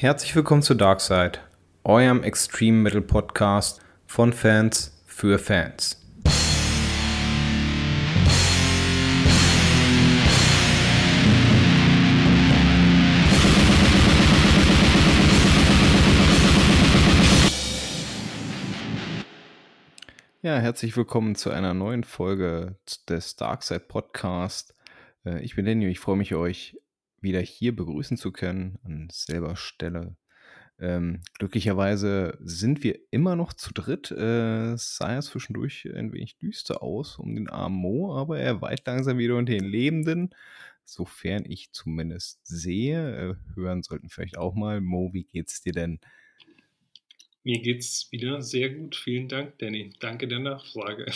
Herzlich willkommen zu Darkside, eurem Extreme Metal Podcast von Fans für Fans. Ja, herzlich willkommen zu einer neuen Folge des Darkside Podcast. Äh, ich bin Daniel, ich freue mich, euch wieder hier begrüßen zu können an selber Stelle. Ähm, glücklicherweise sind wir immer noch zu dritt. Äh, es sah ja zwischendurch ein wenig düster aus um den armen Mo, aber er weicht langsam wieder unter den Lebenden. Sofern ich zumindest sehe, äh, hören sollten vielleicht auch mal. Mo, wie geht's dir denn? Mir geht's wieder sehr gut. Vielen Dank, Danny. Danke der Nachfrage.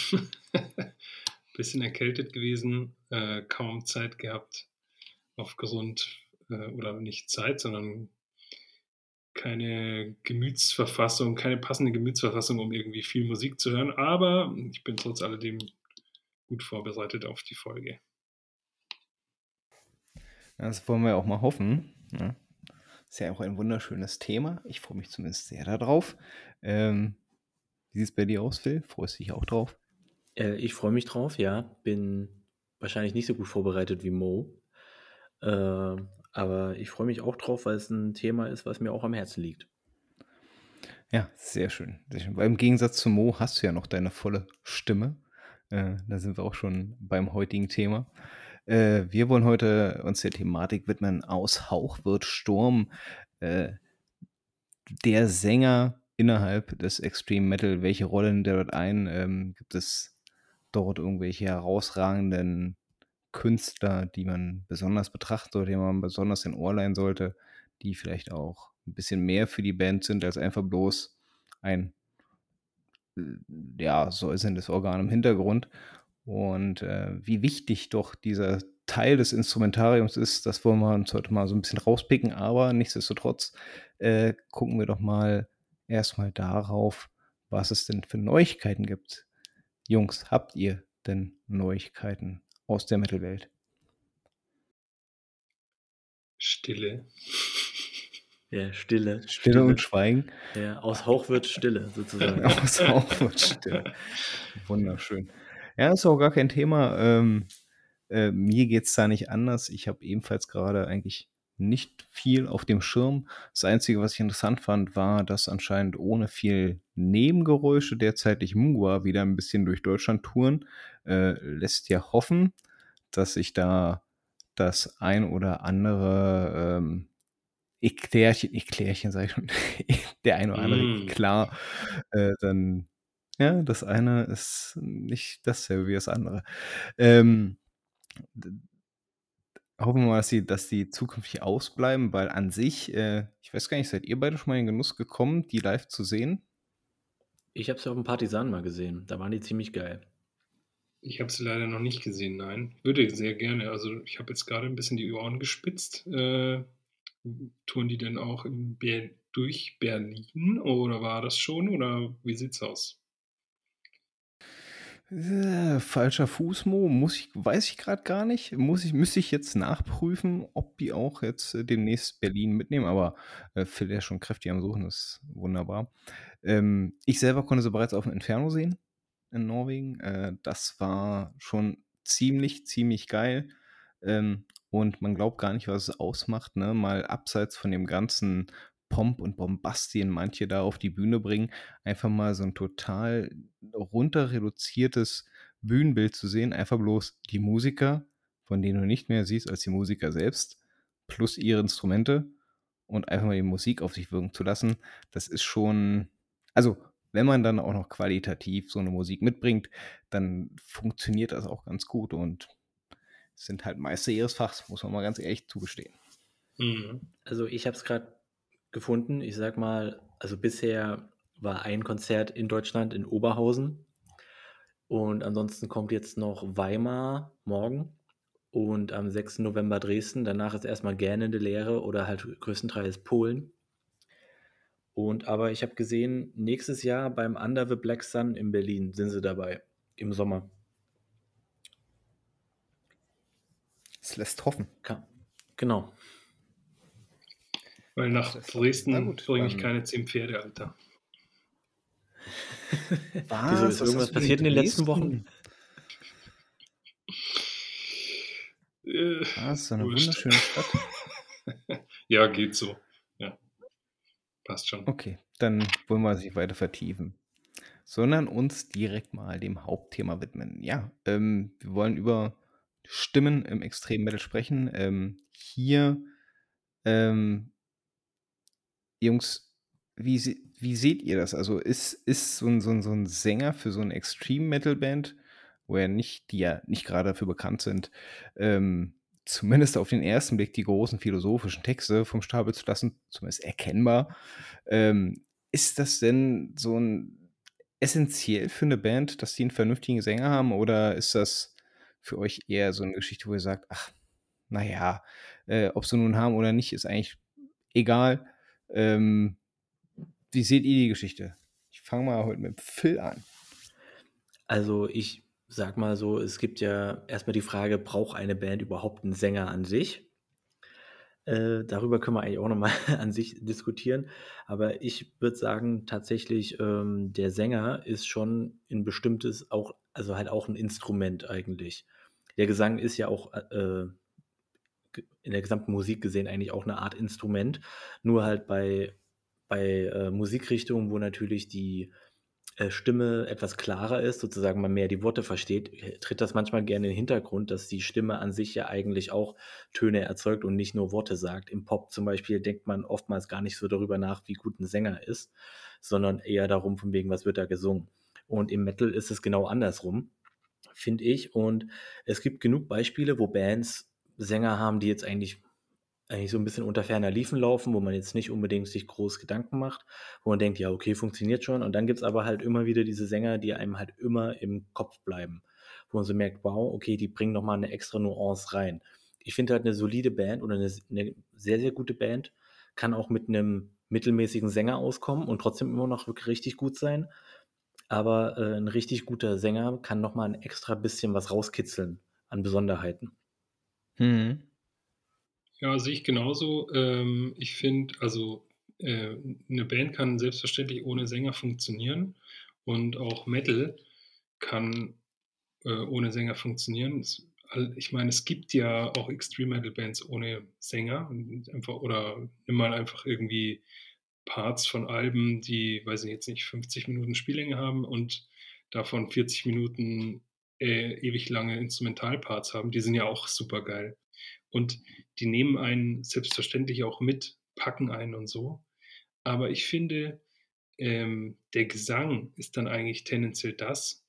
Bisschen erkältet gewesen, äh, kaum Zeit gehabt, aufgrund, äh, oder nicht Zeit, sondern keine Gemütsverfassung, keine passende Gemütsverfassung, um irgendwie viel Musik zu hören. Aber ich bin trotz alledem gut vorbereitet auf die Folge. Das wollen wir auch mal hoffen. Ja. Ne? Ist ja auch ein wunderschönes Thema. Ich freue mich zumindest sehr darauf. Ähm, wie sieht es bei dir aus, Phil? Freust du dich auch drauf? Äh, ich freue mich drauf, ja. Bin wahrscheinlich nicht so gut vorbereitet wie Mo. Äh, aber ich freue mich auch drauf, weil es ein Thema ist, was mir auch am Herzen liegt. Ja, sehr schön. Sehr schön. Weil im Gegensatz zu Mo hast du ja noch deine volle Stimme. Äh, da sind wir auch schon beim heutigen Thema. Äh, wir wollen heute uns der Thematik widmen. Aus Hauch wird Sturm. Äh, der Sänger innerhalb des Extreme Metal, welche Rolle nimmt er dort ein? Ähm, gibt es dort irgendwelche herausragenden Künstler, die man besonders betrachtet oder die man besonders in Ohr leihen sollte, die vielleicht auch ein bisschen mehr für die Band sind als einfach bloß ein ja, säuselndes Organ im Hintergrund. Und äh, wie wichtig doch dieser Teil des Instrumentariums ist, das wollen wir uns heute mal so ein bisschen rauspicken, aber nichtsdestotrotz äh, gucken wir doch mal erstmal darauf, was es denn für Neuigkeiten gibt. Jungs, habt ihr denn Neuigkeiten aus der Mittelwelt? Stille. Ja, Stille. Stille. Stille und Schweigen. Ja, aus Hauch wird Stille, sozusagen. aus Hauch wird Stille. Wunderschön. Ja, ist auch gar kein Thema. Ähm, äh, mir geht es da nicht anders. Ich habe ebenfalls gerade eigentlich nicht viel auf dem Schirm. Das Einzige, was ich interessant fand, war, dass anscheinend ohne viel Nebengeräusche derzeit Mungwa wieder ein bisschen durch Deutschland touren. Äh, lässt ja hoffen, dass sich da das ein oder andere ähm, Eklärchen, Eklärchen sage ich schon, der ein oder andere mm. klar, äh, dann, ja, das eine ist nicht dasselbe wie das andere. Ähm, hoffen wir mal, dass die, dass die zukünftig ausbleiben, weil an sich, äh, ich weiß gar nicht, seid ihr beide schon mal in den Genuss gekommen, die live zu sehen? Ich habe sie auf dem Partisan mal gesehen. Da waren die ziemlich geil. Ich habe sie leider noch nicht gesehen, nein. Würde sehr gerne. Also ich habe jetzt gerade ein bisschen die Ohren gespitzt. Äh, touren die denn auch Ber durch Berlin oder war das schon oder wie sieht's aus? Äh, falscher Fußmo, muss ich, weiß ich gerade gar nicht. Muss ich, müsste ich jetzt nachprüfen, ob die auch jetzt äh, demnächst Berlin mitnehmen, aber äh, Phil ist schon kräftig am Suchen, das ist wunderbar. Ähm, ich selber konnte sie bereits auf dem Inferno sehen in Norwegen. Äh, das war schon ziemlich, ziemlich geil. Ähm, und man glaubt gar nicht, was es ausmacht, ne? Mal abseits von dem ganzen Pomp und Bombastien manche da auf die Bühne bringen, einfach mal so ein total runter reduziertes Bühnenbild zu sehen, einfach bloß die Musiker, von denen du nicht mehr siehst als die Musiker selbst, plus ihre Instrumente und einfach mal die Musik auf sich wirken zu lassen, das ist schon, also wenn man dann auch noch qualitativ so eine Musik mitbringt, dann funktioniert das auch ganz gut und sind halt Meister ihres Fachs, muss man mal ganz ehrlich zugestehen. Mhm. Also ich habe es gerade gefunden. Ich sag mal, also bisher war ein Konzert in Deutschland in Oberhausen und ansonsten kommt jetzt noch Weimar morgen und am 6. November Dresden. Danach ist erstmal gähnende Lehre oder halt größtenteils Polen. Und aber ich habe gesehen, nächstes Jahr beim Under the Black Sun in Berlin sind sie dabei im Sommer. Es lässt hoffen. Genau. Weil nach Dresden bringe ich keine zehn Pferde, Alter. Was? Wieso, ist Was irgendwas passiert in den letzten? Wochen? Äh, Ah, ist so eine wunderschöne Stadt. ja, geht so. Ja. Passt schon. Okay, dann wollen wir es nicht weiter vertiefen, sondern uns direkt mal dem Hauptthema widmen. Ja, ähm, wir wollen über Stimmen im Extrem Metal sprechen. Ähm, hier, ähm, Jungs, wie, wie seht ihr das? Also ist, ist so, ein, so, ein, so ein Sänger für so eine Extreme Metal Band, wo ja nicht, die ja nicht gerade dafür bekannt sind, ähm, zumindest auf den ersten Blick die großen philosophischen Texte vom Stapel zu lassen, zumindest erkennbar. Ähm, ist das denn so ein essentiell für eine Band, dass die einen vernünftigen Sänger haben, oder ist das für euch eher so eine Geschichte, wo ihr sagt, ach, naja, äh, ob sie nun haben oder nicht, ist eigentlich egal. Ähm, wie seht ihr die Geschichte? Ich fange mal heute mit Phil an. Also ich sag mal so, es gibt ja erstmal die Frage, braucht eine Band überhaupt einen Sänger an sich? Äh, darüber können wir eigentlich auch nochmal an sich diskutieren. Aber ich würde sagen, tatsächlich, ähm, der Sänger ist schon ein bestimmtes, auch, also halt auch ein Instrument eigentlich. Der Gesang ist ja auch äh, ge- in der gesamten Musik gesehen eigentlich auch eine Art Instrument. Nur halt bei, bei äh, Musikrichtungen, wo natürlich die äh, Stimme etwas klarer ist, sozusagen man mehr die Worte versteht, tritt das manchmal gerne in den Hintergrund, dass die Stimme an sich ja eigentlich auch Töne erzeugt und nicht nur Worte sagt. Im Pop zum Beispiel denkt man oftmals gar nicht so darüber nach, wie gut ein Sänger ist, sondern eher darum, von wegen, was wird da gesungen. Und im Metal ist es genau andersrum, finde ich. Und es gibt genug Beispiele, wo Bands Sänger haben, die jetzt eigentlich eigentlich so ein bisschen unter ferner Liefen laufen, wo man jetzt nicht unbedingt sich groß Gedanken macht, wo man denkt, ja, okay, funktioniert schon. Und dann gibt es aber halt immer wieder diese Sänger, die einem halt immer im Kopf bleiben, wo man so merkt, wow, okay, die bringen nochmal eine extra Nuance rein. Ich finde halt eine solide Band oder eine, eine sehr, sehr gute Band kann auch mit einem mittelmäßigen Sänger auskommen und trotzdem immer noch wirklich richtig gut sein. Aber äh, ein richtig guter Sänger kann nochmal ein extra bisschen was rauskitzeln an Besonderheiten. Mhm. Ja, sehe ich genauso. Ähm, ich finde, also äh, eine Band kann selbstverständlich ohne Sänger funktionieren und auch Metal kann äh, ohne Sänger funktionieren. Es, ich meine, es gibt ja auch Extreme Metal Bands ohne Sänger einfach oder nimm mal einfach irgendwie Parts von Alben, die, weiß ich jetzt nicht, 50 Minuten Spiellänge haben und davon 40 Minuten äh, ewig lange Instrumentalparts haben. Die sind ja auch super geil. Und die nehmen einen selbstverständlich auch mit, packen einen und so. Aber ich finde, ähm, der Gesang ist dann eigentlich tendenziell das,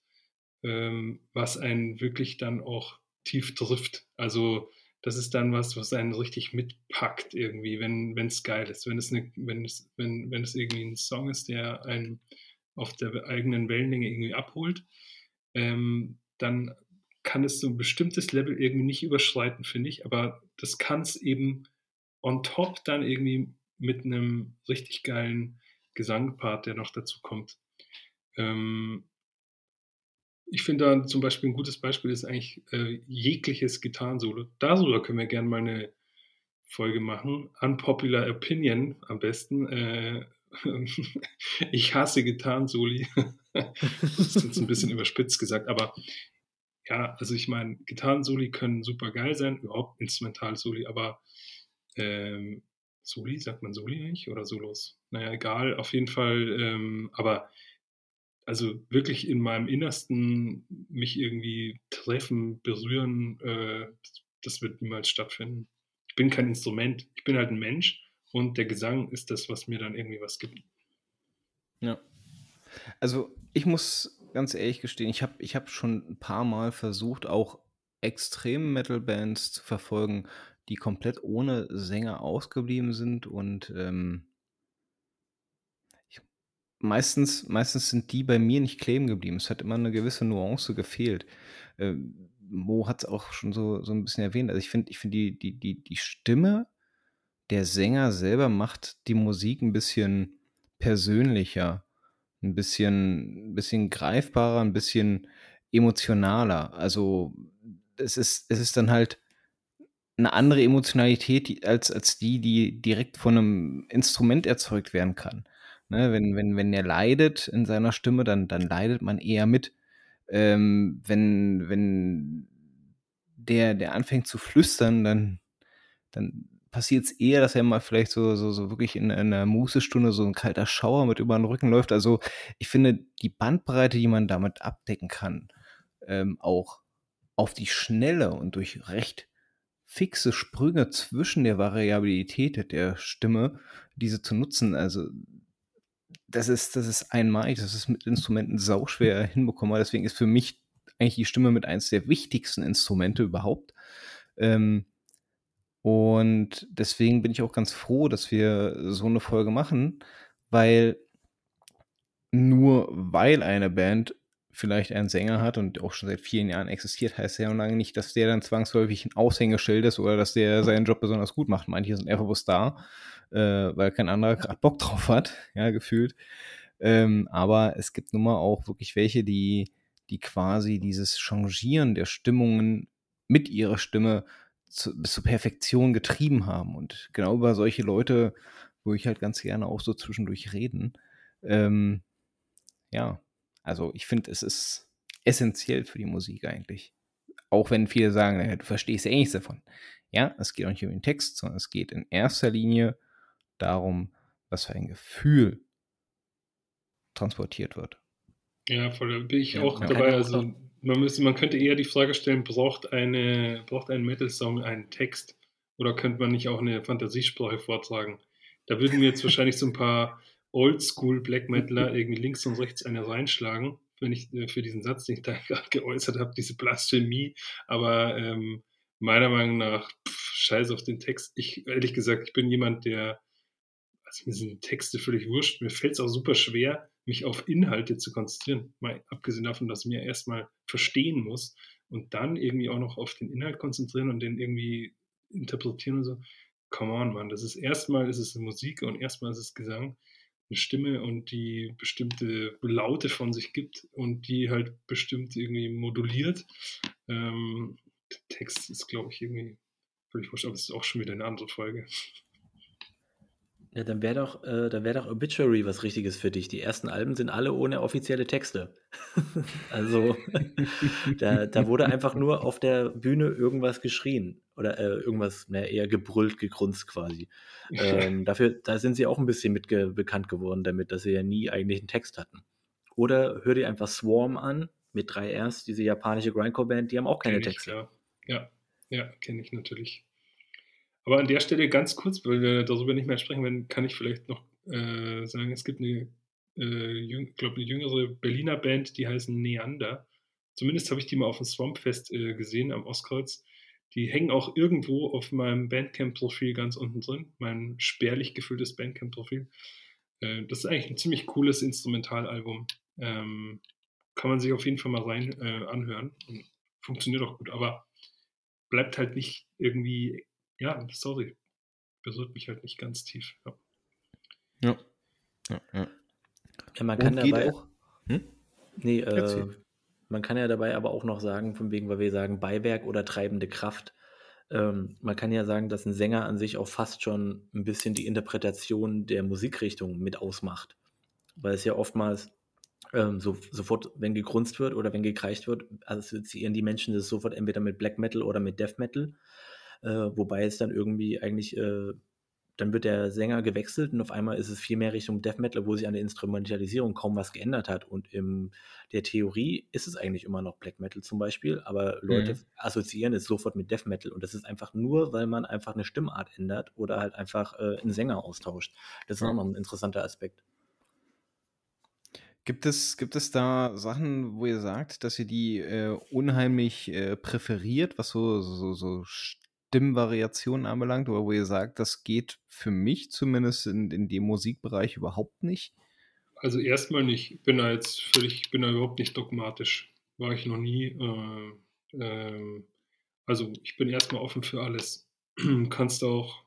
ähm, was einen wirklich dann auch tief trifft. Also das ist dann was, was einen richtig mitpackt irgendwie, wenn es geil ist. Wenn es, eine, wenn, es, wenn, wenn es irgendwie ein Song ist, der einen auf der eigenen Wellenlänge irgendwie abholt, ähm, dann kann es so ein bestimmtes Level irgendwie nicht überschreiten, finde ich. Aber das kann es eben on top dann irgendwie mit einem richtig geilen Gesangpart, der noch dazu kommt. Ähm, ich finde da zum Beispiel ein gutes Beispiel ist eigentlich äh, jegliches Gitarrensolo. Darüber können wir gerne mal eine Folge machen. Unpopular Opinion am besten. Äh, ich hasse Gitarrensoli. das ist jetzt ein bisschen überspitzt gesagt, aber ja, also ich meine, Gitarrensoli können super geil sein, überhaupt Instrumentalsoli, aber ähm, Soli, sagt man Soli eigentlich oder Solos? Naja, egal, auf jeden Fall, ähm, aber also wirklich in meinem Innersten mich irgendwie treffen, berühren, äh, das wird niemals stattfinden. Ich bin kein Instrument, ich bin halt ein Mensch und der Gesang ist das, was mir dann irgendwie was gibt. Ja. Also ich muss ganz ehrlich gestehen, ich habe ich hab schon ein paar Mal versucht, auch extreme Metal-Bands zu verfolgen, die komplett ohne Sänger ausgeblieben sind und ähm, ich, meistens, meistens sind die bei mir nicht kleben geblieben. Es hat immer eine gewisse Nuance gefehlt. Ähm, Mo hat es auch schon so, so ein bisschen erwähnt. Also ich finde, ich finde die, die, die, die Stimme der Sänger selber macht die Musik ein bisschen persönlicher, ein bisschen, ein bisschen greifbarer, ein bisschen emotionaler. Also es ist, es ist dann halt 'ne andere Emotionalität, als als die, die direkt von 'nem Instrument erzeugt werden kann, ne? Wenn wenn wenn er leidet in seiner Stimme, dann dann leidet man eher mit. Ähm, wenn wenn der der anfängt zu flüstern, dann dann passiert's eher, dass er mal vielleicht so so so wirklich in in 'ner Mußestunde so 'n kalter Schauer mit über 'n Rücken läuft. Also, ich finde, die Bandbreite, die man damit abdecken kann, ähm, auch auf die Schnelle und durch recht fixe Sprünge zwischen der Variabilität der Stimme, diese zu nutzen, also das ist das ist einmalig. Das ist mit Instrumenten sauschwer hinbekommen. Deswegen ist für mich eigentlich die Stimme mit eins der wichtigsten Instrumente überhaupt. Ähm, und deswegen bin ich auch ganz froh, dass wir so 'ne Folge machen, weil nur weil eine Band vielleicht einen Sänger hat und auch schon seit vielen Jahren existiert, heißt ja noch lange nicht, dass der dann zwangsläufig 'n Aushängeschild ist oder dass der seinen Job besonders gut macht. Manche sind einfach bloß da, äh, weil kein anderer grad Bock drauf hat, ja, gefühlt. Ähm, aber es gibt nun mal auch wirklich welche, die die quasi dieses Changieren der Stimmungen mit ihrer Stimme zu bis zur Perfektion getrieben haben. Und genau über solche Leute würde ich halt ganz gerne auch so zwischendurch reden. Ähm, ja, also, ich finde, es ist essenziell für die Musik eigentlich. Auch wenn viele sagen: „Na ja, du verstehst ja eh nichts davon.“ Ja, es geht auch nicht um den Text, sondern es geht in erster Linie darum, was für ein Gefühl transportiert wird. Ja, voll, da bin ich Ja, auch ja. dabei. Also, man müsste man könnte eher die Frage stellen, braucht eine braucht ein Metal-Song einen Text oder könnte man nicht auch 'ne Fantasiesprache vortragen? Da würden mir jetzt wahrscheinlich so 'n paar Oldschool-Black-Metaler irgendwie links und rechts eine reinschlagen, wenn ich, äh, für diesen Satz, den ich da grad geäußert habe, diese Blasphemie. Aber, ähm, meiner Meinung nach, scheiß auf den Text. Ich ehrlich gesagt, ich bin jemand, der also, mir sind Texte völlig wurscht. Mir fällt's auch super schwer, mich auf Inhalte zu konzentrieren. Mal abgesehen davon, dass mir erst mal verstehen muss und dann irgendwie auch noch auf den Inhalt konzentrieren und den irgendwie interpretieren und so. Come on, Mann. Das ist erst mal ist es Musik und erst mal ist es Gesang, 'ne Stimme und die bestimmte Laute von sich gibt und die halt bestimmt irgendwie moduliert. Ähm, Text ist, glaube ich, irgendwie völlig wurscht, aber das ist auch schon wieder 'ne andere Folge. Ja, dann wäre doch äh, dann wäre doch Obituary was Richtiges für dich. Die ersten Alben sind alle ohne offizielle Texte. Also, da da wurde einfach nur auf der Bühne irgendwas geschrien oder, äh, irgendwas, na eher gebrüllt, gegrunzt quasi. Ähm, dafür da sind sie auch 'n bisschen mit ge bekannt geworden damit, dass sie ja nie eigentlich 'n Text hatten. Oder hör dir einfach Swarm an mit 3 Rs, diese japanische Grindcore-Band, die haben auch keine Kenne ich, Texte. klar. Ja, ja, kenne ich natürlich. Aber an der Stelle ganz kurz, weil wir darüber nicht mehr sprechen werden, kann ich vielleicht noch, äh, sagen, es gibt 'ne, äh, glaube 'ne jüngere Berliner Band, die heißen Neander. Zumindest habe ich die mal auf'm Swampfest, äh, gesehen am Ostkreuz. Die hängen auch irgendwo auf meinem Bandcamp-Profil ganz unten drin, mein spärlich gefülltes Bandcamp-Profil. Äh, das ist eigentlich 'n ziemlich cooles Instrumentalalbum. Ähm, kann man sich auf jeden Fall mal rein, äh, anhören funktioniert auch gut, aber bleibt halt nicht irgendwie ja, sorry, berührt mich halt nicht ganz tief, ja. Ja. Ja, ja. Ja, man kann dabei auch hm? Ne, äh, man kann ja dabei aber auch noch sagen, von wegen, weil wir sagen Beiwerk oder treibende Kraft. Ähm, man kann ja sagen, dass 'n Sänger an sich auch fast schon 'n bisschen die Interpretation der Musikrichtung mit ausmacht. Weil es ja oftmals, ähm, so sofort, wenn gegrunzt wird oder wenn gekreischt wird, assoziieren die Menschen das sofort entweder mit Black Metal oder mit Death Metal. Äh, wobei es dann irgendwie eigentlich, äh dann wird der Sänger gewechselt und auf einmal ist es viel mehr Richtung Death Metal, obwohl sich an der Instrumentalisierung kaum was geändert hat. Und in der Theorie ist es eigentlich immer noch Black Metal zum Beispiel, aber Leute Mhm. assoziieren es sofort mit Death Metal und das ist einfach nur, weil man einfach 'ne Stimmart ändert oder halt einfach, äh, 'n Sänger austauscht. Das ist auch Ja. noch 'n interessanter Aspekt. Gibt es gibt es da Sachen, wo ihr sagt, dass ihr die, äh, unheimlich, äh, präferiert, was so so so Stimmvariationen anbelangt oder wo ihr sagt, das geht für mich zumindest in in dem Musikbereich überhaupt nicht? Also, erst mal nicht. Ich bin da jetzt völlig bin da überhaupt nicht dogmatisch. War ich noch nie. Äh, ähm, also, ich bin erst mal offen für alles. Kannst auch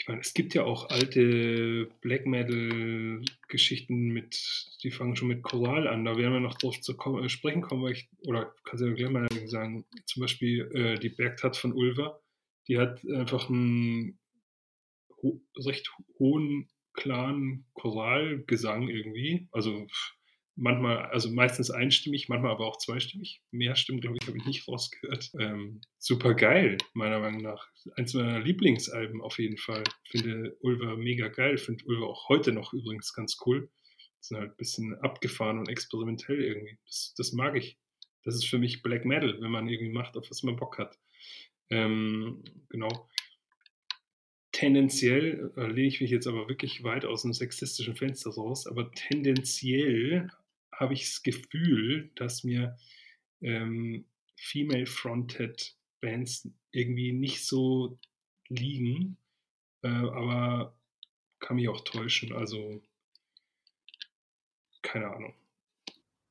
ich meine, es gibt ja auch alte Black Metal-Geschichten mit, die fangen schon mit Choral an. Da werden wir noch drauf zu kommen, äh, sprechen kommen, weil ich, oder kannst du ja gleich mal sagen, zum Beispiel äh, die Bergtat von Ulver, die hat einfach einen ho recht hohen, klaren Choralgesang irgendwie. Also manchmal, also meistens einstimmig, manchmal aber auch zweistimmig. Mehr Stimmen, glaube ich, habe ich nicht rausgehört. Ähm, super geil, meiner Meinung nach. Eins meiner Lieblingsalben auf jeden Fall. Finde Ulver mega geil. Finde Ulver auch heute noch übrigens ganz cool. Sind halt ein bisschen abgefahren und experimentell irgendwie. Das, das mag ich. Das ist für mich Black Metal, wenn man irgendwie macht, auf was man Bock hat. Ähm, genau. Tendenziell äh, lehne ich mich jetzt aber wirklich weit aus dem sexistischen Fenster raus, aber tendenziell habe ich das Gefühl, dass mir ähm, female-fronted Bands irgendwie nicht so liegen, äh, aber kann mich auch täuschen. Also keine Ahnung.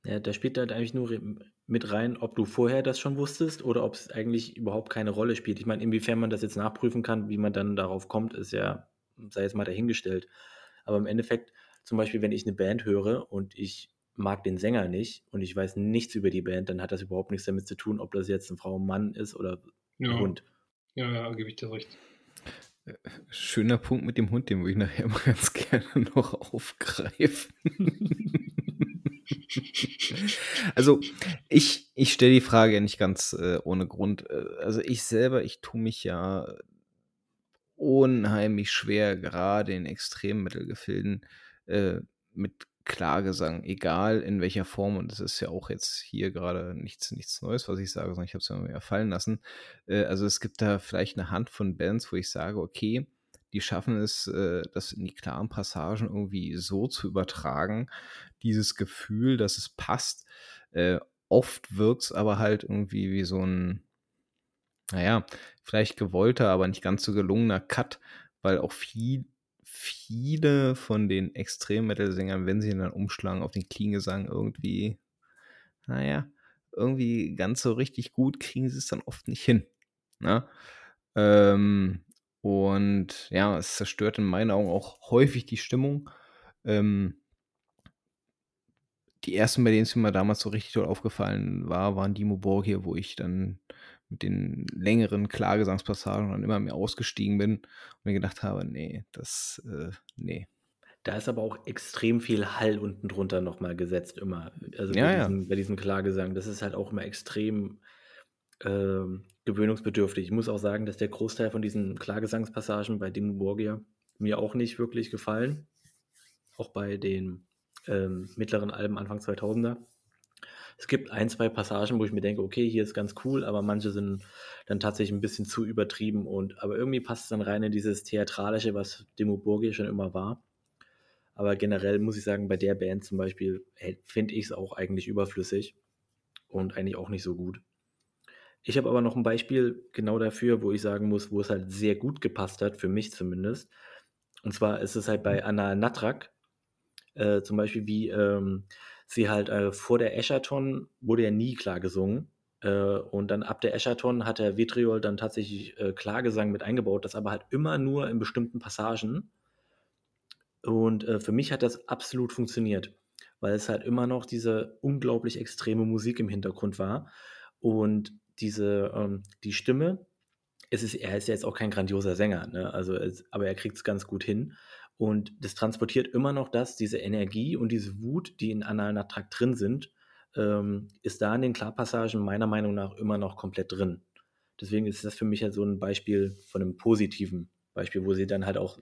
Ja, da spielt halt eigentlich nur mit rein, ob du vorher das schon wusstest oder ob es eigentlich überhaupt keine Rolle spielt. Ich meine, inwiefern man das jetzt nachprüfen kann, wie man dann darauf kommt, ist ja, sei jetzt mal dahingestellt. Aber im Endeffekt, zum Beispiel, wenn ich eine Band höre und ich mag den Sänger nicht und ich weiß nichts über die Band, dann hat das überhaupt nichts damit zu tun, ob das jetzt eine Frau, ein Mann ist oder ein Ja, Hund. ja, ja, gebe ich dir recht. Schöner Punkt mit dem Hund, den würde ich nachher mal ganz gerne noch aufgreifen. Also, ich ich stelle die Frage nicht ganz, äh, ohne Grund. Äh, also, ich selber, ich tue mich ja unheimlich schwer, gerade in Extrem-Metal-Gefilden, äh, mit Klagesang, egal in welcher Form. Und das ist ja auch jetzt hier gerade nichts nichts Neues, was ich sage, sondern ich habe es immer wieder fallen lassen. Äh, also, es gibt da vielleicht eine Hand von Bands, wo ich sage: „Okay, die schaffen es, äh, das in die klaren Passagen irgendwie so zu übertragen, dieses Gefühl, dass es passt. Äh, oft wirkt's aber halt irgendwie wie so ein, na ja, vielleicht gewollter, aber nicht ganz so gelungener Cut, weil auch viel viele von den Extrem-Metal-Sängern, wenn sie dann umschlagen auf den Clean-Gesang irgendwie, na ja, irgendwie ganz so richtig gut kriegen sie es dann oft nicht hin, ne? Ähm, und ja, es zerstört in meinen Augen auch häufig die Stimmung. Ähm die ersten, bei denen es mir damals so richtig doll aufgefallen war, waren Dimmu Borgir, wo ich dann mit den längeren Klagesangspassagen dann immer mehr ausgestiegen bin und mir gedacht habe: „Ne, das, äh, ne.“ Da ist aber auch extrem viel Hall unten drunter noch mal gesetzt immer. Also, bei Ja, ja. diesem bei diesem Klagesang. Das ist halt auch immer extrem, ähm, gewöhnungsbedürftig. Ich muss auch sagen, dass der Großteil von diesen Klagesangspassagen bei Dimmu Borgir mir auch nicht wirklich gefallen. Auch bei den, ähm, mittleren Alben Anfang 2000er. Es gibt ein, 2 Passagen, wo ich mir denke: „Okay, hier ist ganz cool“, aber manche sind dann tatsächlich ein bisschen zu übertrieben und aber irgendwie passt es dann rein in dieses Theatralische, was Dimmu Borgir schon immer war. Aber generell muss ich sagen, bei der Band zum Beispiel, finde ich es auch eigentlich überflüssig und eigentlich auch nicht so gut. Ich habe aber noch ein Beispiel genau dafür, wo ich sagen muss, wo es halt sehr gut gepasst hat, für mich zumindest. Und zwar ist es halt bei Anna Natrak, äh, zum Beispiel, wie ähm, sie halt äh, vor der Eschaton wurde ja nie klar gesungen. Äh, und dann ab der Eschaton hat der Vitriol dann tatsächlich äh, Klargesang mit eingebaut, das aber halt immer nur in bestimmten Passagen. Und äh, für mich hat das absolut funktioniert, weil es halt immer noch diese unglaublich extreme Musik im Hintergrund war. Und diese, ähm, die Stimme, es ist, er ist ja jetzt auch kein grandioser Sänger, ne? also es, aber er kriegt es ganz gut hin. Und das transportiert immer noch das, diese Energie und diese Wut, die in analen Attrakt drin sind, ähm, ist da in den Klarpassagen meiner Meinung nach immer noch komplett drin. Deswegen ist das für mich halt so ein Beispiel von einem positiven Beispiel, wo sie dann halt auch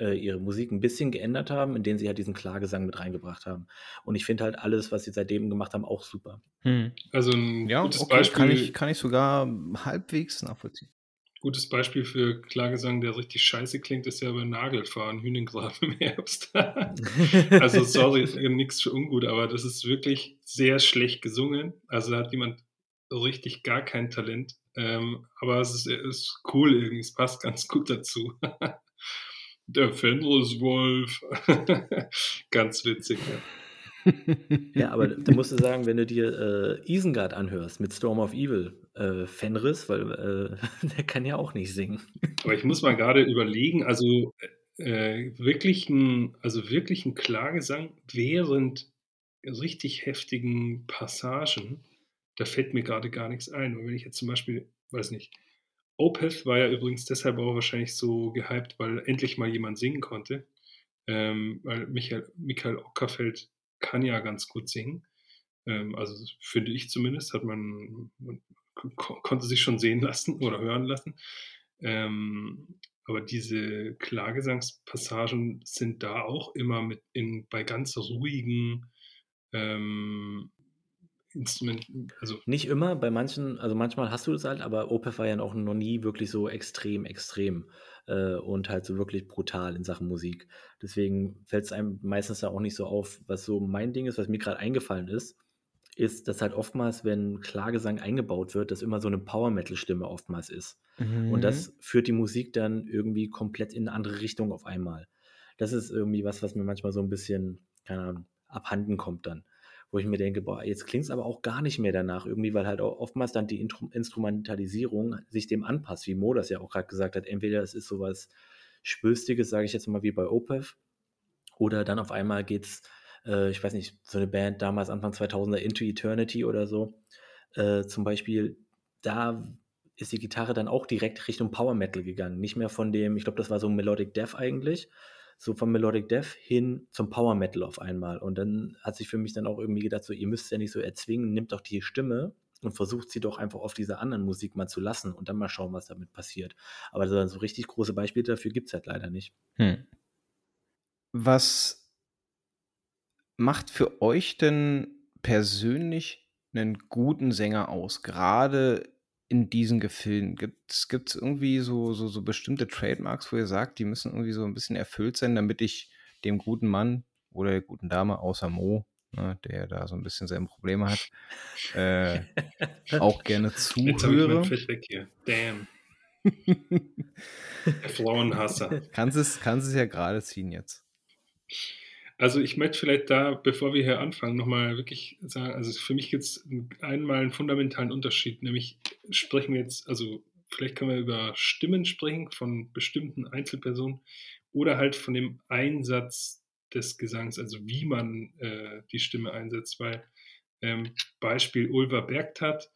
äh, ihre Musik ein bisschen geändert haben, indem sie halt diesen Klagesang mit reingebracht haben. Und ich finde halt alles, was sie seitdem gemacht haben, auch super. Mhm. Also ein Ja, gutes okay, kann Beispiel ich kann ich sogar halbwegs nachvollziehen. Gutes Beispiel für Klagesang, der richtig scheiße klingt, ist ja bei Nagelfahren, Hühnengrab im Herbst. Also sorry, nix für ungut, aber das ist wirklich sehr schlecht gesungen. Also da hat jemand richtig gar kein Talent. Ähm, aber es ist, ist cool irgendwie, es passt ganz gut dazu. Der Fenriswolf. Ganz witzig, ja. Ja, aber da musst du sagen, wenn du dir äh, Isengard anhörst mit Storm of Evil, äh, Fenris, weil äh, der kann ja auch nicht singen. Aber ich muss mal gerade überlegen, also äh, wirklich ein, also wirklich ein Klagesang während richtig heftigen Passagen, da fällt mir gerade gar nichts ein. Und wenn ich jetzt zum Beispiel, weiß nicht, Opeth war ja übrigens deshalb auch wahrscheinlich so gehypt, weil endlich mal jemand singen konnte. Ähm, weil Michael, Michael Ockerfeld kann ja ganz gut singen. Ähm, also finde ich zumindest, hat man, man konnte sich schon sehen lassen oder hören lassen. Ähm, aber diese Klagesangspassagen sind da auch immer mit in, bei ganz ruhigen ähm, Instrumenten. Also Nicht immer, bei manchen, also manchmal hast du das halt, aber Opeth war ja auch noch nie wirklich so extrem, extrem äh, und halt so wirklich brutal in Sachen Musik. Deswegen fällt es einem meistens ja auch nicht so auf, was so mein Ding ist, was mir gerade eingefallen ist, ist, dass halt oftmals, wenn Klagesang eingebaut wird, dass immer so eine Power-Metal-Stimme oftmals ist. Mhm. Und das führt die Musik dann irgendwie komplett in eine andere Richtung auf einmal. Das ist irgendwie was, was mir manchmal so ein bisschen, keine Ahnung, abhanden kommt dann. Wo ich mir denke, boah, jetzt klingt es aber auch gar nicht mehr danach irgendwie, weil halt auch oftmals dann die Instrumentalisierung sich dem anpasst, wie Mo das ja auch gerade gesagt hat. Entweder es ist sowas Spülstiges, sage ich jetzt mal, wie bei Opeth, oder dann auf einmal geht's, äh, ich weiß nicht, so eine Band damals Anfang 2000er, Into Eternity oder so, äh, zum Beispiel, da ist die Gitarre dann auch direkt Richtung Power Metal gegangen. Nicht mehr von dem, ich glaube, das war so Melodic Death eigentlich, so vom Melodic Death hin zum Power Metal auf einmal. Und dann hat sich für mich dann auch irgendwie gedacht, so, ihr müsst ja nicht so erzwingen, nimmt doch die Stimme und versucht sie doch einfach auf dieser anderen Musik mal zu lassen und dann mal schauen, was damit passiert. Aber so, so richtig große Beispiele dafür gibt es halt leider nicht. Hm. Was macht für euch denn persönlich einen guten Sänger aus? Gerade in diesen Gefilden. Gibt es irgendwie so, so, so bestimmte Trademarks, wo ihr sagt, die müssen irgendwie so ein bisschen erfüllt sein, damit ich dem guten Mann oder der guten Dame, außer Mo, ne, der da so ein bisschen seine Probleme hat, äh, auch gerne jetzt zuhöre? Fett weg hier. Damn. Der Frauenhasser. Kannst es, kannst es ja gerade ziehen jetzt. Also ich möchte vielleicht da, bevor wir hier anfangen, nochmal wirklich sagen, also für mich gibt es einmal einen fundamentalen Unterschied, nämlich sprechen wir jetzt, also vielleicht können wir über Stimmen sprechen von bestimmten Einzelpersonen oder halt von dem Einsatz des Gesangs, also wie man äh, die Stimme einsetzt, weil ähm, Beispiel Ulver Bergtat,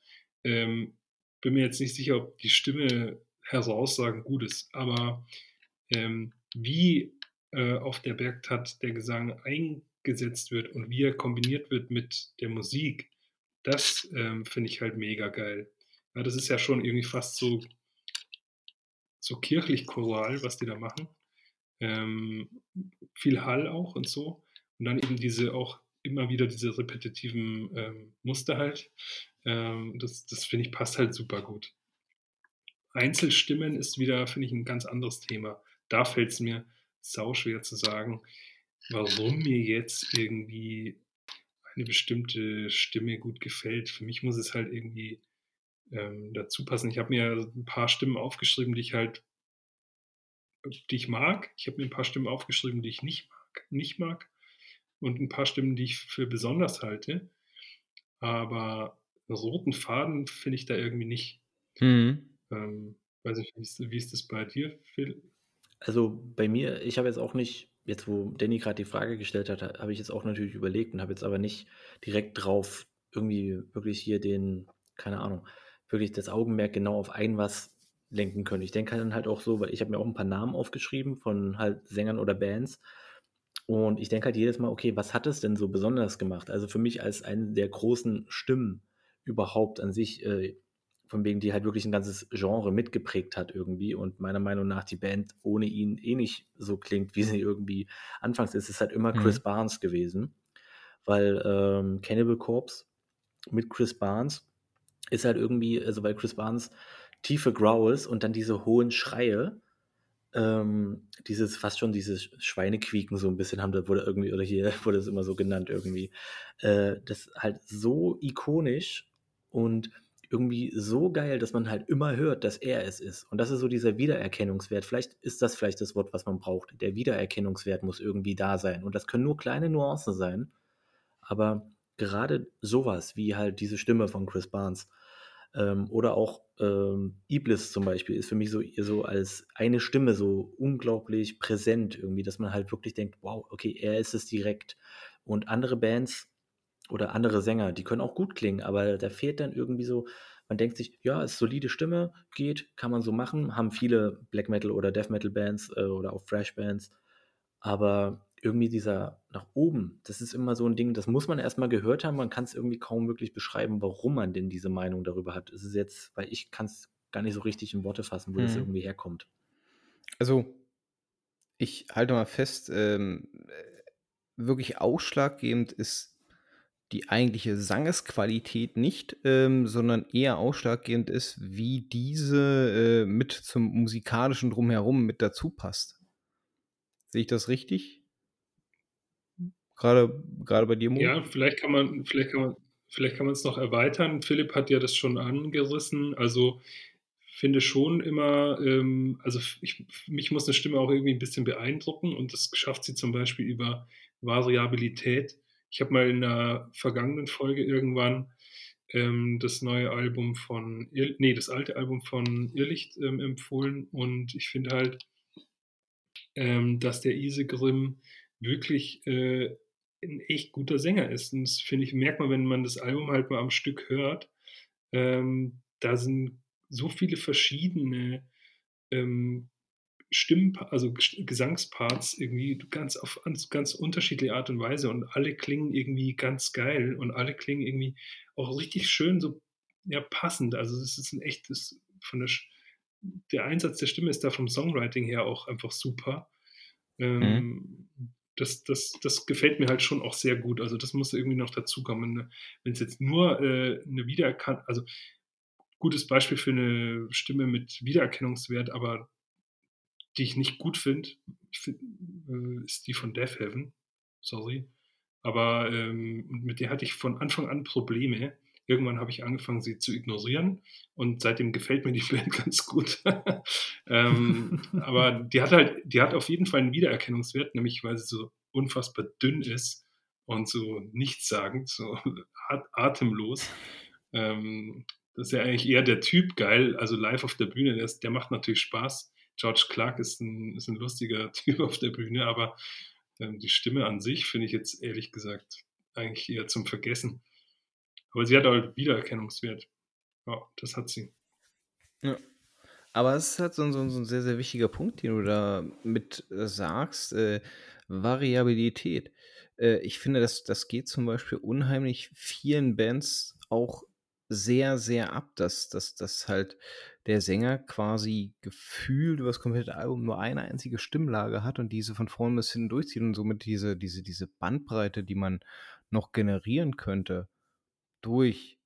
ähm, bin mir jetzt nicht sicher, ob die Stimme heraussagen gut ist, aber ähm, wie äh, auf der Bergtat der Gesang eingesetzt wird und wie er kombiniert wird mit der Musik, das ähm, finde ich halt mega geil. Ja, das ist ja schon irgendwie fast so, so kirchlich choral, was die da machen. Ähm, viel Hall auch und so. Und dann eben diese auch immer wieder diese repetitiven ähm, Muster halt. Ähm, das das finde ich passt halt super gut. Einzelstimmen ist wieder, finde ich, ein ganz anderes Thema. Da fällt es mir sau schwer zu sagen, warum mir jetzt irgendwie eine bestimmte Stimme gut gefällt. Für mich muss es halt irgendwie ähm, dazu passen. Ich habe mir ein paar Stimmen aufgeschrieben, die ich halt, die ich mag. Ich habe mir ein paar Stimmen aufgeschrieben, die ich nicht mag, nicht mag. Und ein paar Stimmen, die ich für besonders halte. Aber einen roten Faden finde ich da irgendwie nicht. Mhm. Ähm, weiß nicht, wie ist, wie ist das bei dir, Phil? Also bei mir, ich habe jetzt auch nicht, jetzt wo Danny gerade die Frage gestellt hat, ha- habe ich jetzt auch natürlich überlegt und habe jetzt aber nicht direkt drauf irgendwie wirklich hier den, keine Ahnung, wirklich das Augenmerk genau auf ein was lenken können. Ich denke dann halt auch so, weil ich habe mir auch ein paar Namen aufgeschrieben von halt Sängern oder Bands und ich denke halt jedes Mal, okay, was hat es denn so besonders gemacht? Also für mich als eine der großen Stimmen überhaupt an sich, äh, von wegen, die halt wirklich ein ganzes Genre mitgeprägt hat irgendwie und meiner Meinung nach die Band ohne ihn eh nicht so klingt, wie sie irgendwie anfangs ist, ist halt immer Chris Mhm. Barnes gewesen, weil ähm, Cannibal Corpse mit Chris Barnes ist halt irgendwie, also weil Chris Barnes tiefe Growls und dann diese hohen Schreie, ähm, dieses fast schon dieses Schweinequieken so ein bisschen haben, da wurde irgendwie, oder hier wurde es immer so genannt irgendwie, äh, das halt so ikonisch und irgendwie so geil, dass man halt immer hört, dass er es ist. Und das ist so dieser Wiedererkennungswert. Vielleicht ist das vielleicht das Wort, was man braucht. Der Wiedererkennungswert muss irgendwie da sein. Und das können nur kleine Nuancen sein. Aber gerade sowas wie halt diese Stimme von Chris Barnes ähm, oder auch ähm, Iblis zum Beispiel ist für mich so, so als eine Stimme so unglaublich präsent irgendwie, dass man halt wirklich denkt, wow, okay, er ist es direkt. Und andere Bands oder andere Sänger, die können auch gut klingen, aber da fehlt dann irgendwie so, man denkt sich, ja, ist solide Stimme, geht, kann man so machen, haben viele Black Metal oder Death Metal Bands äh, oder auch Thrash Bands, aber irgendwie dieser nach oben, das ist immer so ein Ding, das muss man erstmal gehört haben, man kann es irgendwie kaum wirklich beschreiben, warum man denn diese Meinung darüber hat. Es ist jetzt, weil ich kann es gar nicht so richtig in Worte fassen, wo das Mhm. irgendwie herkommt. Also, ich halte mal fest, ähm, äh, wirklich ausschlaggebend ist die eigentliche Sangesqualität nicht, ähm, sondern eher ausschlaggebend ist, wie diese, äh, mit zum Musikalischen Drumherum mit dazu passt. Sehe ich das richtig? Grade grade bei dir, Mo? Ja, vielleicht kann man vielleicht kann man man's noch erweitern. Philipp hat ja das schon angerissen. Also, finde schon immer, ähm also, ich mich muss 'ne Stimme auch irgendwie 'n bisschen beeindrucken und das schafft sie zum Beispiel über Variabilität. Ich habe mal in 'ner vergangenen Folge irgendwann, ähm, das neue Album von Irr ne, das alte Album von Irrlicht, ähm, empfohlen und ich finde halt ähm, dass der Isegrim wirklich, äh, 'n echt guter Sänger ist. Und das finde ich merkt man, wenn man das Album halt mal am Stück hört. Ähm, da sind so viele verschiedene, Stimmpa also Ges Gesangsparts irgendwie ganz auf ganz unterschiedliche Art und Weise und alle klingen irgendwie ganz geil und alle klingen irgendwie auch richtig schön so, ja, passend. Also, das ist 'n echtes von der der Einsatz der Stimme ist da vom Songwriting her auch einfach super. Mhm. Ähm, das das das gefällt mir halt schon auch sehr gut. Also, das muss irgendwie noch dazukommen, ne? Wenn's jetzt nur, äh, 'ne Wiedererkan also, gutes Beispiel für 'ne Stimme mit Wiedererkennungswert, aber die ich nicht gut finde, ich finde, äh, ist die von Deafheaven. Sorry. Aber, ähm, mit der hatte ich von Anfang an Probleme. Irgendwann habe ich angefangen, sie zu ignorieren und seitdem gefällt mir die Band ganz gut. Ähm, aber die hat halt die hat auf jeden Fall 'n Wiedererkennungswert, nämlich weil sie so unfassbar dünn ist und so nichtssagend, so at atemlos. Ähm, das ist ja eigentlich eher der Typ geil, also live auf der Bühne, der ist der macht natürlich Spaß. George Clarke ist 'n ist 'n lustiger Typ auf der Bühne, aber, ähm, die Stimme an sich finde ich jetzt ehrlich gesagt eigentlich eher zum Vergessen. Aber sie hat halt Wiedererkennungswert. Ja, das hat sie. Ja. Aber es ist halt so 'n so 'n so 'n sehr, sehr wichtiger Punkt, den du da mit, äh, sagst, äh, Variabilität. Äh, ich finde, das das geht zum Beispiel unheimlich vielen Bands auch sehr, sehr ab, dass dass halt der Sänger quasi gefühlt über das komplette Album nur eine einzige Stimmlage hat und diese von vorn bis hinten durchzieht und somit diese diese diese Bandbreite, die man noch generieren könnte durch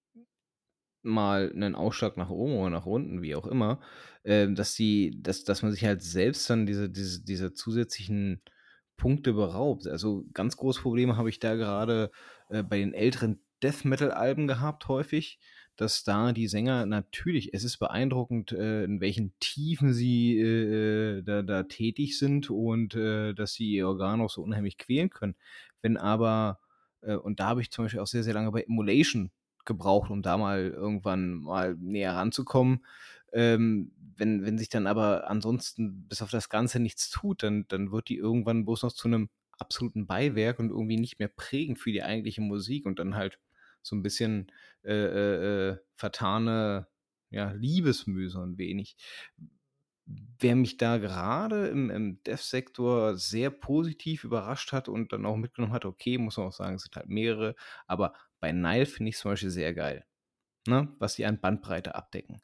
mal 'nen Ausschlag nach oben oder nach unten, wie auch immer, ähm, dass die dass dass man sich halt selbst dann diese diese diese zusätzlichen Punkte beraubt. Also, ganz große Probleme habe ich da gerade, äh, bei den älteren Death-Metal-Alben gehabt häufig, dass da die Sänger natürlich es ist beeindruckend, äh, in welchen Tiefen sie, äh, äh, da da tätig sind und, äh, dass sie ihr Organ auch so unheimlich quälen können. Wenn aber äh, und da habe ich zum Beispiel auch sehr, sehr lange bei Immolation gebraucht, um da mal irgendwann mal näher ranzukommen. Ähm, wenn wenn sich dann aber ansonsten bis auf das Ganze nichts tut, dann dann wird die irgendwann bloß noch zu 'nem absoluten Beiwerk und irgendwie nicht mehr prägend für die eigentliche Musik und dann halt so 'n bisschen, äh, äh, äh, vertane, ja, so 'n wenig. Wer mich da gerade im im Death-Sektor sehr positiv überrascht hat und dann auch mitgenommen hat, okay, muss man auch sagen, es sind halt mehrere, aber bei Nile finde ich's zum Beispiel sehr geil, ne, was sie an Bandbreite abdecken.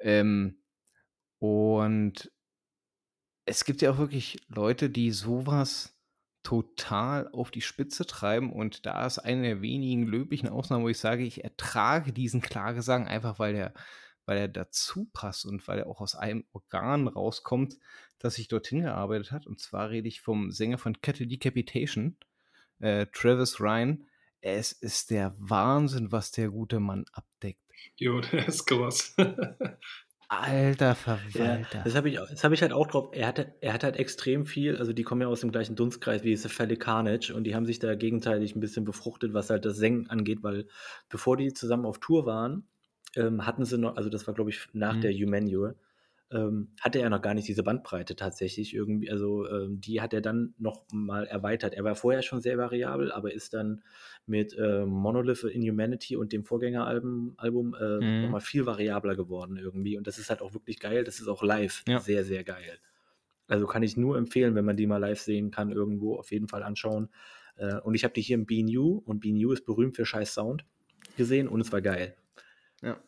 Ähm, und es gibt ja auch wirklich Leute, die so was total auf die Spitze treiben und da ist eine der wenigen löblichen Ausnahmen, wo ich sage, ich ertrage diesen Klagesang einfach, weil er weil er dazu passt und weil er auch aus einem Organ rauskommt, das sich dorthin gearbeitet hat. Und zwar rede ich vom Sänger von Cattle Decapitation, äh, Travis Ryan. Es ist der Wahnsinn, was der gute Mann abdeckt. Jo, der ist krass. Alter Ja, Verwalter. das habe ich, das hab ich halt auch drauf. Er hatte, er hat halt extrem viel, also die kommen ja aus dem gleichen Dunstkreis wie Cephalic Carnage und die haben sich da gegenteilig ein bisschen befruchtet, was halt das Singen angeht, weil bevor die zusammen auf Tour waren, ähm, hatten sie noch, also das war glaube ich nach Mhm. der Humanure, ähm, hatte er noch gar nicht diese Bandbreite tatsächlich irgendwie, also ähm, die hat er dann noch mal erweitert. Er war vorher schon sehr variabel, aber ist dann mit äh, Monolith in Humanity und dem Vorgängeralbum Album, äh, Mhm. nochmal viel variabler geworden irgendwie und das ist halt auch wirklich geil, das ist auch live Ja. sehr, sehr geil. Also kann ich nur empfehlen, wenn man die mal live sehen kann, irgendwo auf jeden Fall anschauen. Äh, und ich habe die hier im BNU und BNU ist berühmt für scheiß Sound gesehen und es war geil. Ja.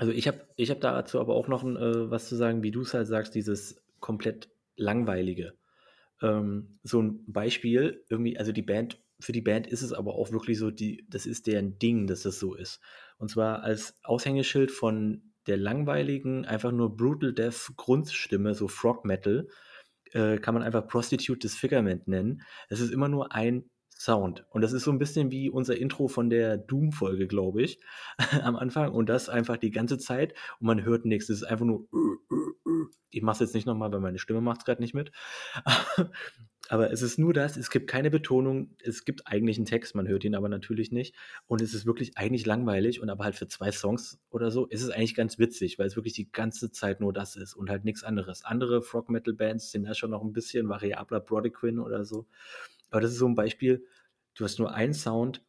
Also ich habe ich hab dazu aber auch noch äh, was zu sagen, wie du es halt sagst, dieses komplett langweilige. Ähm, so ein Beispiel, irgendwie, also die Band, für die Band ist es aber auch wirklich so, die, das ist deren Ding, dass das so ist. Und zwar als Aushängeschild von der langweiligen, einfach nur Brutal Death Grundstimme, so Frog Metal, äh, kann man einfach Prostitute Disfigurement nennen. Es ist immer nur ein Sound. Und das ist so ein bisschen wie unser Intro von der Doom-Folge, glaube ich, am Anfang. Und das einfach die ganze Zeit. Und man hört nichts. Es ist einfach nur. Ich mache es jetzt nicht nochmal, weil meine Stimme macht es gerade nicht mit. Aber es ist nur das, es gibt keine Betonung, es gibt eigentlich einen Text, man hört ihn aber natürlich nicht. Und es ist wirklich eigentlich langweilig und aber halt für zwei Songs oder so ist es eigentlich ganz witzig, weil es wirklich die ganze Zeit nur das ist und halt nichts anderes. Andere Frog-Metal-Bands sind ja schon noch ein bisschen variabler, Brodequin oder so. Aber das ist so ein Beispiel, du hast nur einen Sound,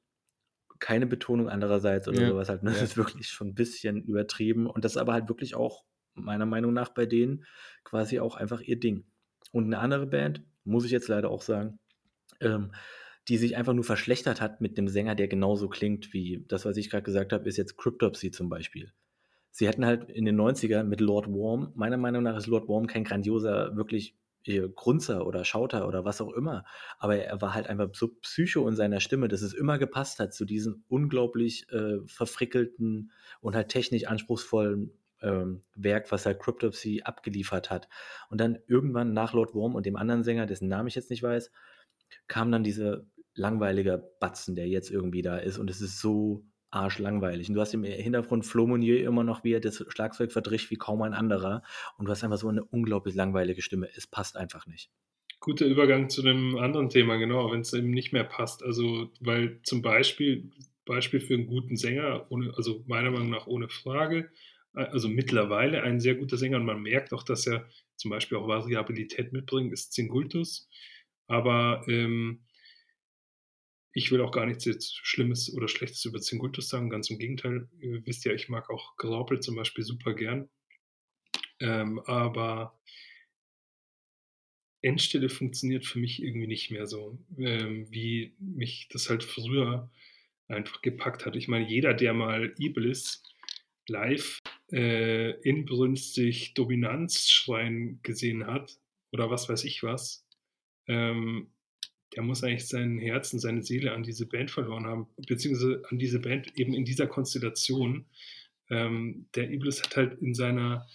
keine Betonung andererseits oder Ja, sowas halt. Ne? Das ist wirklich schon ein bisschen übertrieben und das ist aber halt wirklich auch meiner Meinung nach bei denen quasi auch einfach ihr Ding. Und eine andere Band, muss ich jetzt leider auch sagen, ähm, die sich einfach nur verschlechtert hat mit dem Sänger, der genauso klingt wie das, was ich gerade gesagt habe, ist jetzt Cryptopsy zum Beispiel. Sie hatten halt in den 90ern mit Lord Worm, meiner Meinung nach ist Lord Worm kein grandioser, wirklich Grunzer oder Schauter oder was auch immer, aber er war halt einfach so psycho in seiner Stimme, dass es immer gepasst hat zu diesem unglaublich äh, verfrickelten und halt technisch anspruchsvollen ähm, Werk, was halt Cryptopsy abgeliefert hat. Und dann irgendwann nach Lord Worm und dem anderen Sänger, dessen Namen ich jetzt nicht weiß, kam dann dieser langweilige Batzen, der jetzt irgendwie da ist und es ist so arschlangweilig. Und du hast im Hintergrund Flo Monnier immer noch, wie er das Schlagzeug verdrischt wie kaum ein anderer und du hast einfach so eine unglaublich langweilige Stimme. Es passt einfach nicht. Guter Übergang zu einem anderen Thema, genau, wenn es eben nicht mehr passt. Also, weil zum Beispiel, Beispiel für einen guten Sänger, ohne, also meiner Meinung nach ohne Frage, äh, also mittlerweile ein sehr guter Sänger und man merkt auch, dass er zum Beispiel auch Variabilität mitbringt, ist Zingultus. Aber ähm, ich will auch gar nichts jetzt Schlimmes oder Schlechtes über Zingultus sagen, ganz im Gegenteil. Ihr wisst ja, ich mag auch Graupel zum Beispiel super gern. Ähm, aber Endstelle funktioniert für mich irgendwie nicht mehr so, ähm, wie mich das halt früher einfach gepackt hat. Ich meine, jeder, der mal Iblis live äh, inbrünstig Dominanz schreien gesehen hat oder was weiß ich was, ähm, der muss eigentlich sein Herz und seine Seele an diese Band verloren haben, beziehungsweise an diese Band eben in dieser Konstellation. Ähm, der Iblis hat halt in seiner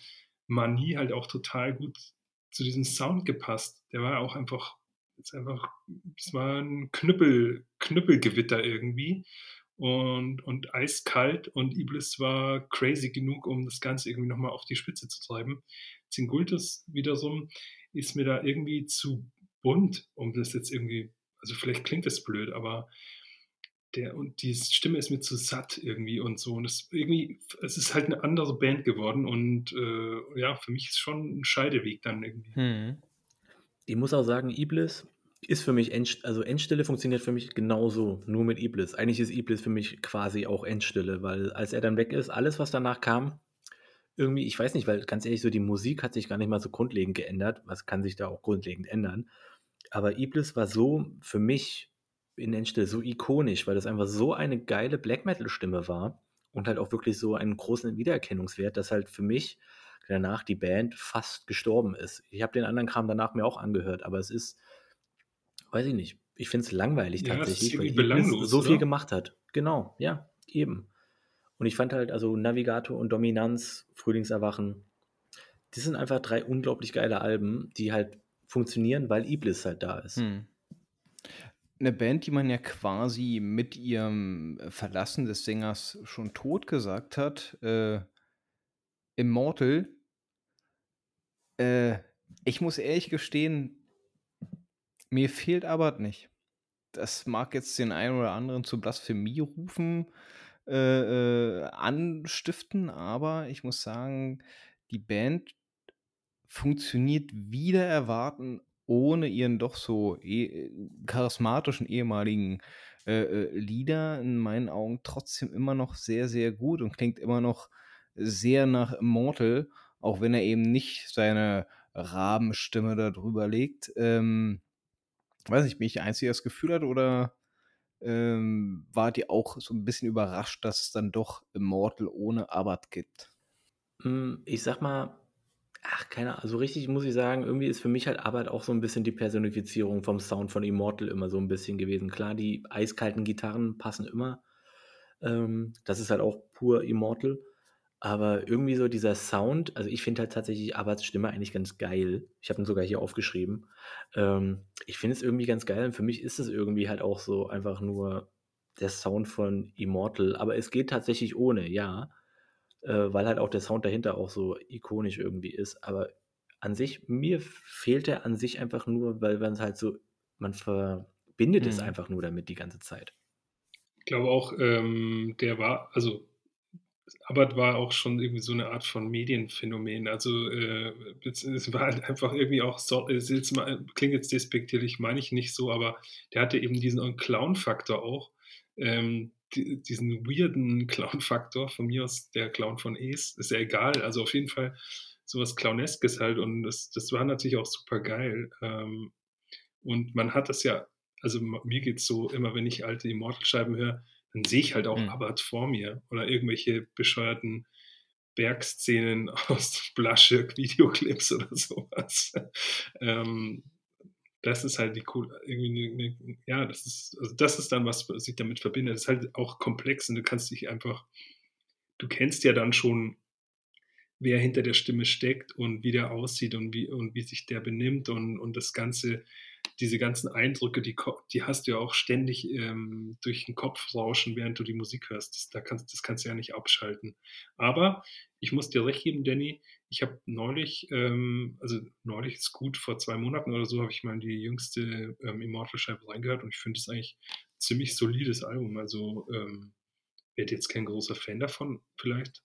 Manie halt auch total gut zu diesem Sound gepasst. Der war auch einfach, ist einfach, es war ein Knüppel, Knüppelgewitter irgendwie und, und eiskalt und Iblis war crazy genug, um das Ganze irgendwie nochmal auf die Spitze zu treiben. Zingultus wiederum ist mir da irgendwie zu bunt, um das jetzt irgendwie, also vielleicht klingt das blöd, aber der und die Stimme ist mir zu satt irgendwie und so. Und es irgendwie, es ist halt eine andere Band geworden und äh, ja, für mich ist schon ein Scheideweg dann irgendwie. Hm. Ich muss auch sagen, Iblis ist für mich, End, also Endstille funktioniert für mich genauso, nur mit Iblis. Eigentlich ist Iblis für mich quasi auch Endstille, weil als er dann weg ist, alles, was danach kam, irgendwie, ich weiß nicht, weil ganz ehrlich, so die Musik hat sich gar nicht mal so grundlegend geändert. Was kann sich da auch grundlegend ändern? Aber Iblis war so für mich in Endstille so ikonisch, weil das einfach so eine geile Black Metal-Stimme war und halt auch wirklich so einen großen Wiedererkennungswert, dass halt für mich danach die Band fast gestorben ist. Ich habe den anderen Kram danach mir auch angehört, aber es ist, weiß ich nicht, ich finde es langweilig Ja, tatsächlich, weil Iblis so viel oder? gemacht hat. Genau, ja, eben. Und ich fand halt, also Navigator und Dominanz, Frühlingserwachen, das sind einfach drei unglaublich geile Alben, die halt funktionieren, weil Iblis halt da ist. Hm. Eine Band, die man ja quasi mit ihrem Verlassen des Sängers schon tot gesagt hat, äh, Immortal äh, ich muss ehrlich gestehen, mir fehlt Abbott nicht. Das mag jetzt den einen oder anderen zu Blasphemie rufen, äh, äh, anstiften, aber ich muss sagen, die Band funktioniert wider Erwarten ohne ihren doch so eh charismatischen ehemaligen, äh, äh, Leader in meinen Augen trotzdem immer noch sehr, sehr gut und klingt immer noch sehr nach Immortal, auch wenn er eben nicht seine Rabenstimme da drüber legt. Ähm, weiß nicht, bin ich der Einzige, der das Gefühl hat oder, ähm, wart ihr auch so 'n bisschen überrascht, dass es dann doch Immortal ohne Abbott gibt? Hm, ich sage mal ach, keine Ahnung, so richtig muss ich sagen, irgendwie ist für mich halt Abbott auch so 'n bisschen die Personifizierung vom Sound von Immortal immer so 'n bisschen gewesen. Klar, die eiskalten Gitarren passen immer. Ähm, das ist halt auch pur Immortal. Aber irgendwie so dieser Sound also, ich finde halt tatsächlich Abbotts Stimme eigentlich ganz geil. Ich habe ihn sogar hier aufgeschrieben. Ähm, ich finde es irgendwie ganz geil und für mich ist es irgendwie halt auch so einfach nur der Sound von Immortal. Aber es geht tatsächlich ohne, ja, äh, weil halt auch der Sound dahinter auch so ikonisch irgendwie ist. Aber an sich mir fehlt er an sich einfach nur, weil man's halt so man verbindet es Mhm. einfach nur damit die ganze Zeit. Ich glaube auch, ähm, der war also, Abbott war auch schon irgendwie so 'ne Art von Medienphänomen. Also, äh, es es war halt einfach irgendwie auch so jetzt mal klingt jetzt despektierlich, meine ich nicht so, aber der hatte eben diesen Clown-Faktor auch. Ähm, di diesen weirden Clown-Faktor, von mir aus der Clown von Ace, ist ja egal. Also, auf jeden Fall so was Clowneskes halt und das das war natürlich auch supergeil. Ähm, und man hat das ja also, mir geht's so, immer wenn ich alte Immortal-Scheiben höre, dann sehe ich halt auch Mhm. Abbott vor mir oder irgendwelche bescheuerten Bergszenen aus Blaschirk-Videoclips oder so was. Ähm, das ist halt die cool irgendwie 'ne 'ne ja, das ist also, das ist dann was, was ich damit verbinde. Das ist halt auch komplex und du kannst dich einfach du kennst ja dann schon wer hinter der Stimme steckt und wie der aussieht und wie und wie sich der benimmt und und das Ganze diese ganzen Eindrücke, die die hast du ja auch ständig, ähm, durch 'n Kopf rauschen, während du die Musik hörst. Das da kannst das kannst du ja nicht abschalten. Aber ich muss dir recht geben, Danny, ich habe neulich, ähm also, neulich ist gut, vor 2 Monaten oder so habe ich mal in die jüngste, ähm, Immortal-Scheibe reingehört und ich finde das eigentlich ziemlich solides Album. Also, ähm, werde jetzt kein großer Fan davon vielleicht.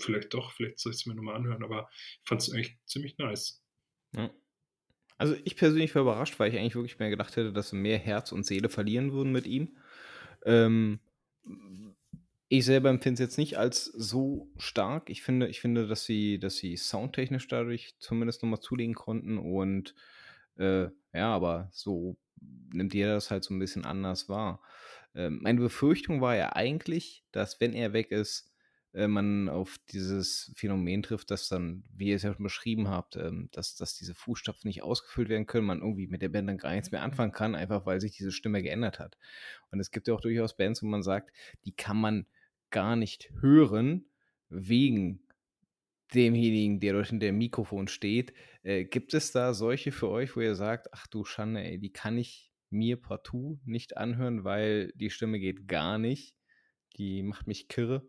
Vielleicht doch, vielleicht soll ich's mir noch mal anhören, aber ich fand's eigentlich ziemlich nice. Ja. Also, ich persönlich war überrascht, weil ich eigentlich wirklich mehr gedacht hätte, dass sie mehr Herz und Seele verlieren würden mit ihm. Ähm, ich selber empfinde es jetzt nicht als so stark. Ich finde ich finde, dass sie dass sie soundtechnisch dadurch zumindest noch mal zulegen konnten und, äh, ja, aber so nimmt jeder das halt so 'n bisschen anders wahr. Ähm, meine Befürchtung war ja eigentlich, dass, wenn er weg ist, äh, man auf dieses Phänomen trifft, dass dann, wie ihr es ja schon beschrieben habt, ähm, dass dass diese Fußstapfen nicht ausgefüllt werden können, man irgendwie mit der Band dann gar nichts mehr anfangen kann, einfach weil sich diese Stimme geändert hat. Und es gibt ja auch durchaus Bands, wo man sagt, die kann man gar nicht hören wegen demjenigen, der dort hinter dem Mikrofon steht. Äh, gibt es da solche für euch, wo ihr sagt: „Ach du Schande, ey, die kann ich mir partout nicht anhören, weil die Stimme geht gar nicht. Die macht mich kirre?“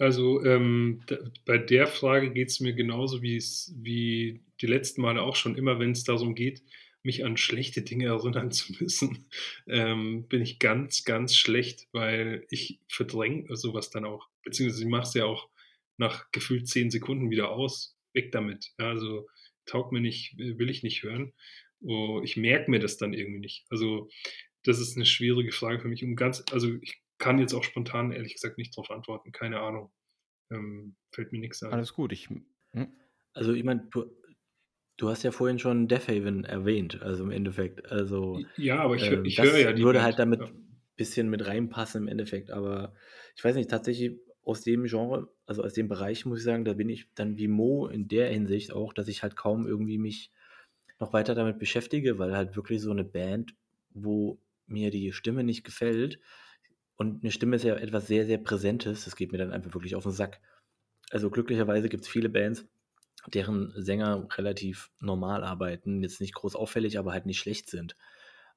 Also, ähm, bei der Frage geht's mir genauso, wie's wie die letzten Male auch schon. Immer wenn's darum geht, mich an schlechte Dinge erinnern zu müssen, ähm, bin ich ganz, ganz schlecht, weil ich verdränge so was dann auch. Beziehungsweise ich mache es ja auch nach gefühlt 10 Sekunden wieder aus. Weg damit. Ja, also, taugt mir nicht, will ich nicht hören. Oh, ich merke mir das dann irgendwie nicht. Also, das ist 'ne schwierige Frage für mich, um ganz also, ich kann jetzt auch spontan ehrlich gesagt nicht drauf antworten. Keine Ahnung. Ähm, fällt mir nix ein. Alles gut, ich hm. Also, ich meine, du du hast ja vorhin schon Deafheaven erwähnt, also, im Endeffekt. Also, ja, aber ich ähm, ich höre ja die würde halt damit ja. bisschen mit reinpassen im Endeffekt. Aber ich weiß nicht, tatsächlich aus dem Genre also, aus dem Bereich muss ich sagen, da bin ich dann wie Mo in der Hinsicht auch, dass ich halt kaum irgendwie mich noch weiter damit beschäftige, weil halt wirklich so 'ne Band, wo mir die Stimme nicht gefällt und 'ne Stimme ist ja etwas sehr, sehr Präsentes, das geht mir dann einfach wirklich auf 'n Sack. Also, glücklicherweise gibt's viele Bands, deren Sänger relativ normal arbeiten, jetzt nicht groß auffällig, aber halt nicht schlecht sind.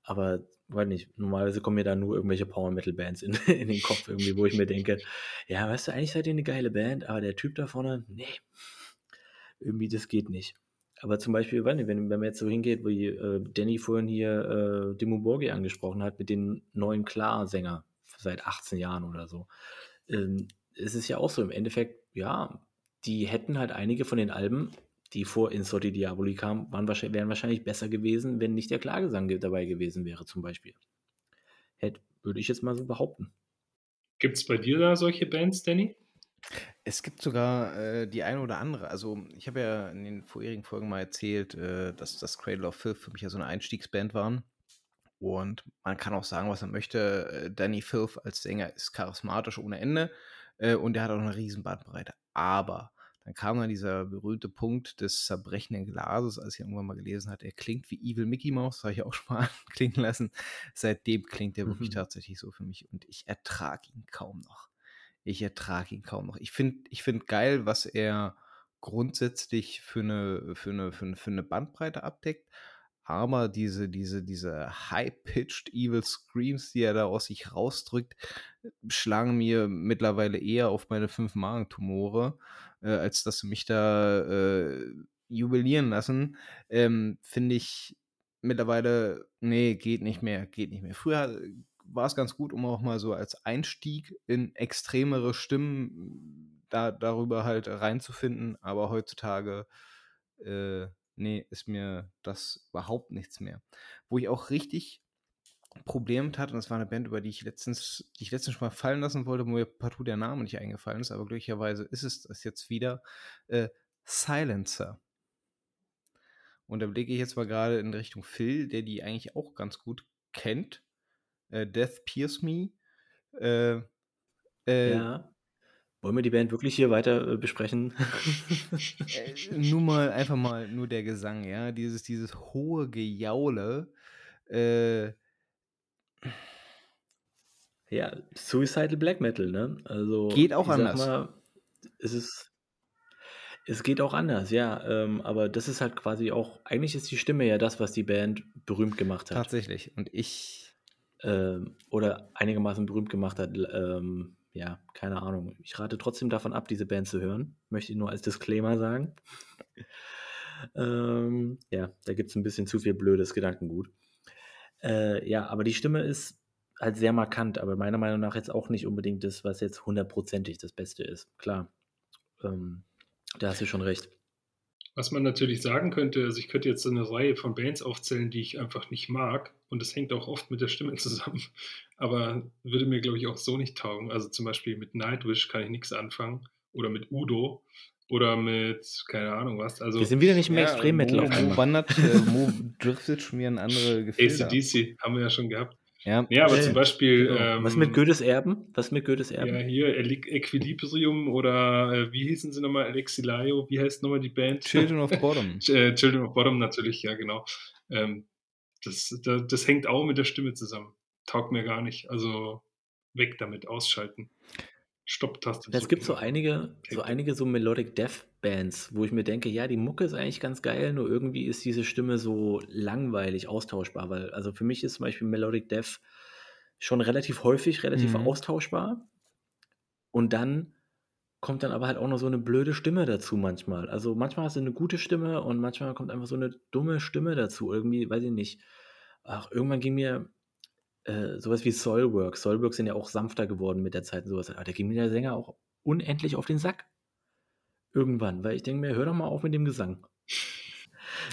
Aber weiß nicht, normalerweise kommen mir da nur irgendwelche Power-Metal-Bands in, in den Kopf irgendwie, wo ich mir denke, ja, weißt du, eigentlich seid ihr eine geile Band, aber der Typ da vorne, nee, irgendwie das geht nicht. Aber zum Beispiel, wenn, wenn man jetzt so hingeht, wie äh, Danny vorhin hier äh, Dimo Borgi angesprochen hat, mit den neuen Klar-Sänger seit 18 Jahren oder so. Ähm, es ist ja auch so, im Endeffekt, ja, die hätten halt einige von den Alben, die vor Insorti Diaboli kamen, waren wahrscheinlich, wären wahrscheinlich besser gewesen, wenn nicht der Klagesang dabei gewesen wäre, zum Beispiel. Hätte, würde ich jetzt mal so behaupten. Gibt es bei dir da solche Bands, Danny? Es gibt sogar äh, die eine oder andere. Also, ich habe ja in den vorherigen Folgen mal erzählt, äh, dass das Cradle of Filth für mich ja so eine Einstiegsband waren. Und man kann auch sagen, was man möchte. Äh, Danny Filth als Sänger ist charismatisch ohne Ende äh, und er hat auch eine riesen Bandbreite. Aber dann kam dann dieser berühmte Punkt des zerbrechenden Glases, als ich irgendwann mal gelesen hatte, er klingt wie Evil Mickey Mouse, das habe ich auch schon mal klingen lassen. Seitdem klingt er wirklich Mhm. tatsächlich so für mich und ich ertrage ihn kaum noch. Ich ertrage ihn kaum noch. Ich finde ich find geil, was er grundsätzlich für eine, für eine, für eine, für eine Bandbreite abdeckt. Aber diese, diese, diese high-pitched Evil Screams, die er da aus sich rausdrückt, schlagen mir mittlerweile eher auf meine fünf Magentumore, äh, als dass sie mich da äh, jubilieren lassen. Ähm, Finde ich mittlerweile, nee, geht nicht mehr, geht nicht mehr. Früher war es ganz gut, um auch mal so als Einstieg in extremere Stimmen da, darüber halt reinzufinden, aber heutzutage, äh, nee, ist mir das überhaupt nichts mehr. Wo ich auch richtig Probleme hatte, und das war eine Band, über die ich letztens, die ich letztens schon mal fallen lassen wollte, wo mir partout der Name nicht eingefallen ist, aber glücklicherweise ist es das jetzt wieder, äh, Silencer. Und da blicke ich jetzt mal gerade in Richtung Phil, der die eigentlich auch ganz gut kennt. Äh, Death Pierce Me. Äh, äh, Ja. Wollen wir die Band wirklich hier weiter äh, besprechen? äh, nur mal einfach mal nur der Gesang, ja, dieses dieses hohe Gejaule. Äh, ja, Suicidal Black Metal, ne? Also Geht auch anders. Mal, es ist es geht auch anders, ja. Ähm, aber das ist halt quasi auch, eigentlich ist die Stimme ja das, was die Band berühmt gemacht hat. tatsächlich. Und ich, Ähm, oder einigermaßen berühmt gemacht hat. Ähm, ja, keine Ahnung. Ich rate trotzdem davon ab, diese Band zu hören. Möchte ich nur als Disclaimer sagen. ähm, ja, da gibt es ein bisschen zu viel blödes Gedankengut. Äh, ja, aber die Stimme ist halt sehr markant, aber meiner Meinung nach jetzt auch nicht unbedingt das, was jetzt hundertprozentig das Beste ist. Klar, ähm, da hast du schon recht. Was man natürlich sagen könnte, also ich könnte jetzt eine Reihe von Bands aufzählen, die ich einfach nicht mag. Und das hängt auch oft mit der Stimme zusammen. Aber würde mir, glaube ich, auch so nicht taugen. Also zum Beispiel mit Nightwish kann ich nichts anfangen. Oder mit Udo. Oder mit, keine Ahnung was. Also Wir sind wieder nicht im ja, Extrem-Metal Mo, auf Mo einmal. wandert, äh, Mo driftet schon wieder in andere Gefilde. ACDC haben wir ja schon gehabt. Ja, Ja, aber Ja, zum Beispiel. Genau. Was ähm, mit Goethes Erben? Was mit Goethes Erben? Ja, hier Equ- Equilibrium oder äh, wie hießen sie nochmal? Alexilayo, wie heißt nochmal die Band? Children of Bottom. Äh, Children of Bottom natürlich, ja, genau. Ähm, das, das, das hängt auch mit der Stimme zusammen. Taugt mir gar nicht. Also weg damit, ausschalten. Stopptaste. Es gibt so einige, so einige so Melodic Death Bands, wo ich mir denke, ja, die Mucke ist eigentlich ganz geil, nur irgendwie ist diese Stimme so langweilig austauschbar, weil also für mich ist zum Beispiel Melodic Death schon relativ häufig relativ Mhm. austauschbar und dann kommt dann aber halt auch noch so eine blöde Stimme dazu manchmal. Also manchmal hast du eine gute Stimme und manchmal kommt einfach so eine dumme Stimme dazu. Irgendwie, weiß ich nicht. Ach, irgendwann ging mir äh, sowas wie Soilwork. Soilwork sind ja auch sanfter geworden mit der Zeit und sowas. Aber da ging mir der Sänger auch unendlich auf den Sack. Irgendwann, weil ich denke mir, hör doch mal auf mit dem Gesang.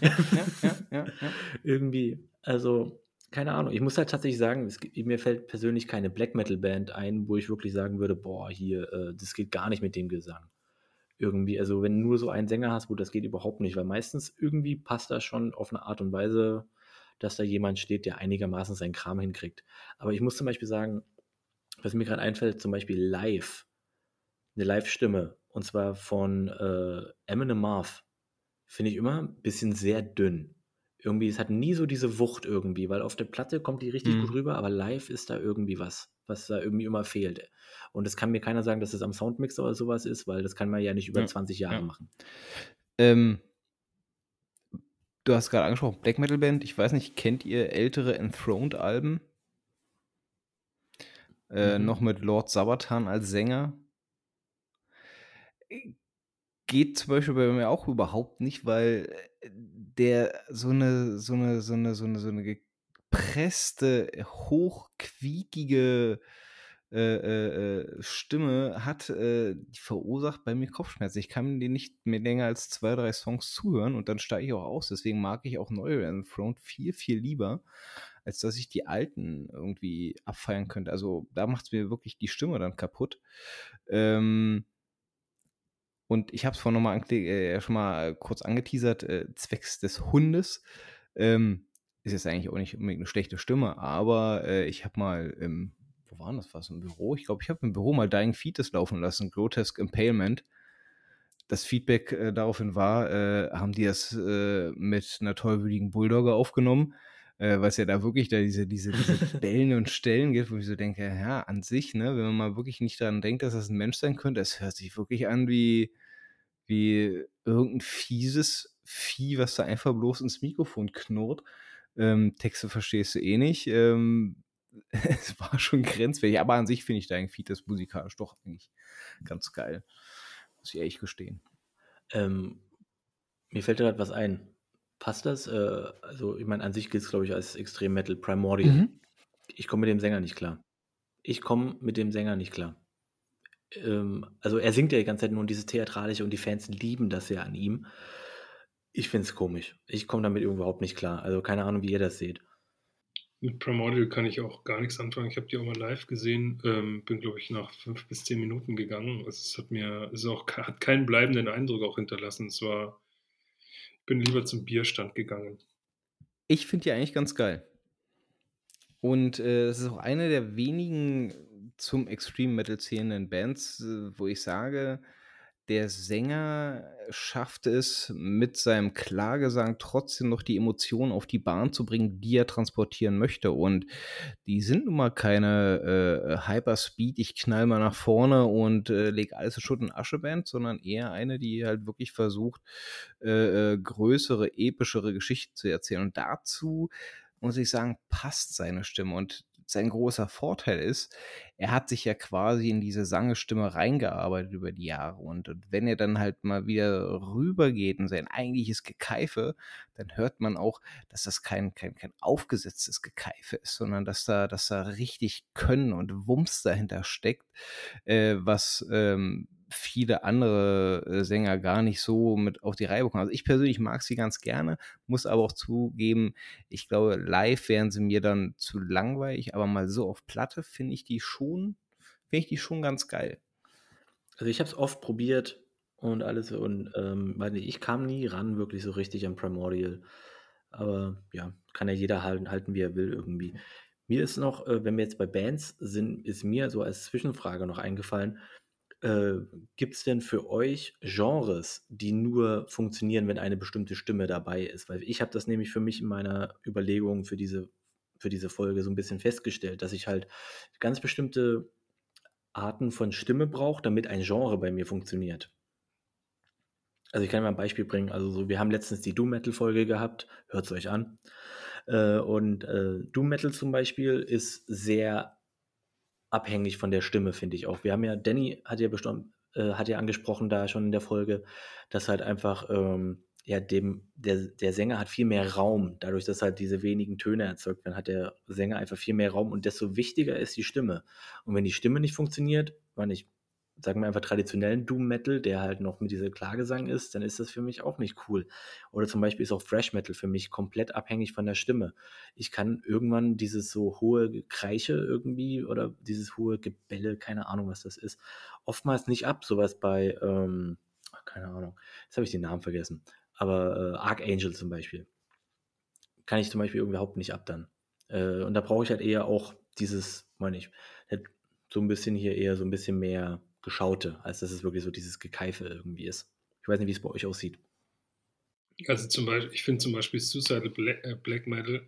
Ja, ja, ja. Irgendwie, also, keine Ahnung. Ich muss halt tatsächlich sagen, es, mir fällt persönlich keine Black Metal Band ein, wo ich wirklich sagen würde, boah, hier, äh, das geht gar nicht mit dem Gesang. Irgendwie, also wenn du nur so einen Sänger hast, wo das geht überhaupt nicht, weil meistens irgendwie passt das schon auf eine Art und Weise, dass da jemand steht, der einigermaßen seinen Kram hinkriegt. Aber ich muss zum Beispiel sagen, was mir gerade einfällt, zum Beispiel live, eine Live-Stimme, und zwar von äh, Eminem Marv, finde ich immer ein bisschen sehr dünn. Irgendwie, es hat nie so diese Wucht irgendwie, weil auf der Platte kommt die richtig Mhm. gut rüber, aber live ist da irgendwie was, was da irgendwie immer fehlt. Und es kann mir keiner sagen, dass es am Soundmixer oder sowas ist, weil das kann man ja nicht über Ja, 20 Jahre ja. machen. Ähm, du hast gerade angesprochen, Black Metal Band. Ich weiß nicht, kennt ihr ältere Enthroned-Alben? Äh, Mhm. noch mit Lord Sabaton als Sänger. Geht zum Beispiel bei mir auch überhaupt nicht, weil äh, der so eine, so eine, so eine, so eine, so eine gepresste, hochquiekige äh, äh, äh, Stimme hat, äh, die verursacht bei mir Kopfschmerzen. Ich kann den nicht mehr länger als zwei, drei Songs zuhören und dann steige ich auch aus. Deswegen mag ich auch neue Enthroned viel, viel lieber, als dass ich die alten irgendwie abfeiern könnte. Also da macht es mir wirklich die Stimme dann kaputt. Ähm, und ich habe es vorhin noch mal äh, schon mal kurz angeteasert, äh, zwecks des Hundes. Ähm, ist jetzt eigentlich auch nicht unbedingt eine schlechte Stimme, aber äh, ich habe mal im, wo war das, was im Büro? Ich glaube, ich habe im Büro mal Dying Fetus laufen lassen, Grotesque Impalement. Das Feedback äh, daraufhin war, äh, haben die das äh, mit einer tollwütigen Bulldogge aufgenommen, äh, weil es ja da wirklich da diese, diese, diese Bällen und Stellen gibt, wo ich so denke, ja, an sich, ne, wenn man mal wirklich nicht daran denkt, dass das ein Mensch sein könnte, es hört sich wirklich an wie, wie irgendein fieses Vieh, was da einfach bloß ins Mikrofon knurrt. Ähm, Texte verstehst du eh nicht. Ähm, es war schon grenzwertig, aber an sich finde ich Dying Fetus musikalisch doch eigentlich ganz geil. Muss ich ehrlich gestehen. Ähm, mir fällt gerade was ein. Passt das? Äh, also, ich meine, an sich gilt es, glaube ich, als Extrem Metal Primordial. Mhm. Ich komme mit dem Sänger nicht klar. Ich komme mit dem Sänger nicht klar. Ähm, also, er singt ja die ganze Zeit nur dieses Theatralische und die Fans lieben das ja an ihm. Ich finde es komisch. Ich komme damit überhaupt nicht klar. Also, keine Ahnung, wie ihr das seht. Mit Primordial kann ich auch gar nichts anfangen. Ich habe die auch mal live gesehen, ähm, bin, glaube ich, nach fünf bis zehn Minuten gegangen. Es hat mir, es auch, hat keinen bleibenden Eindruck auch hinterlassen. Es war, ich bin lieber zum Bierstand gegangen. Ich finde die eigentlich ganz geil. Und äh, es ist auch eine der wenigen zum Extreme Metal zählenden Bands, äh, wo ich sage, der Sänger schafft es mit seinem Klagesang trotzdem noch die Emotionen auf die Bahn zu bringen, die er transportieren möchte. Und die sind nun mal keine äh, Hyperspeed, ich knall mal nach vorne und äh, lege alles in Schutt und Asche Band, sondern eher eine, die halt wirklich versucht, äh, äh, größere, epischere Geschichten zu erzählen. Und dazu muss ich sagen, passt seine Stimme. Und sein großer Vorteil ist, er hat sich ja quasi in diese Sangestimme reingearbeitet über die Jahre. Und, wenn er dann halt mal wieder rübergeht in sein eigentliches Gekeife, dann hört man auch, dass das kein, kein, kein aufgesetztes Gekeife ist, sondern dass da, dass da richtig Können und Wumms dahinter steckt, äh, was ähm, viele andere äh, Sänger gar nicht so mit auf die Reihe bekommen. Also ich persönlich mag sie ganz gerne, muss aber auch zugeben, ich glaube, live wären sie mir dann zu langweilig, aber mal so auf Platte finde ich die schon, finde ich die schon ganz geil. Also ich habe es oft probiert und alles und ähm, ich kam nie ran wirklich so richtig an Primordial. Aber ja, kann ja jeder halten, halten wie er will irgendwie. Mir ist noch, äh, wenn wir jetzt bei Bands sind, ist mir so als Zwischenfrage noch eingefallen, äh, gibt es denn für euch Genres, die nur funktionieren, wenn eine bestimmte Stimme dabei ist? Weil ich habe das nämlich für mich in meiner Überlegung für diese, für diese Folge so ein bisschen festgestellt, dass ich halt ganz bestimmte Arten von Stimme brauche, damit ein Genre bei mir funktioniert. Also ich kann mal ein Beispiel bringen. Also so, wir haben letztens die Doom Metal Folge gehabt, hört es euch an. Äh, und äh, Doom Metal zum Beispiel ist sehr abhängig von der Stimme, finde ich auch. Wir haben ja, Danny hat ja bestimmt, äh, hat ja angesprochen da schon in der Folge, dass halt einfach, ähm, ja, dem, der, der Sänger hat viel mehr Raum. Dadurch, dass halt diese wenigen Töne erzeugt werden, hat der Sänger einfach viel mehr Raum und desto wichtiger ist die Stimme. Und wenn die Stimme nicht funktioniert, meine ich, sagen wir einfach traditionellen Doom Metal, der halt noch mit dieser Klagesang ist, dann ist das für mich auch nicht cool. Oder zum Beispiel ist auch Thrash Metal für mich komplett abhängig von der Stimme. Ich kann irgendwann dieses so hohe Kreiche irgendwie oder dieses hohe Gebelle, keine Ahnung, was das ist, oftmals nicht ab. Sowas bei, ähm, keine Ahnung, jetzt habe ich den Namen vergessen. Aber äh, Archangel zum Beispiel. Kann ich zum Beispiel überhaupt nicht ab dann. Äh, und da brauche ich halt eher auch dieses, meine ich, so ein bisschen hier eher so ein bisschen mehr Geschaute, als dass es wirklich so dieses Gekeife irgendwie ist. Ich weiß nicht, wie es bei euch aussieht. Also zum Beispiel, ich finde zum Beispiel Black, äh, Black, Metal,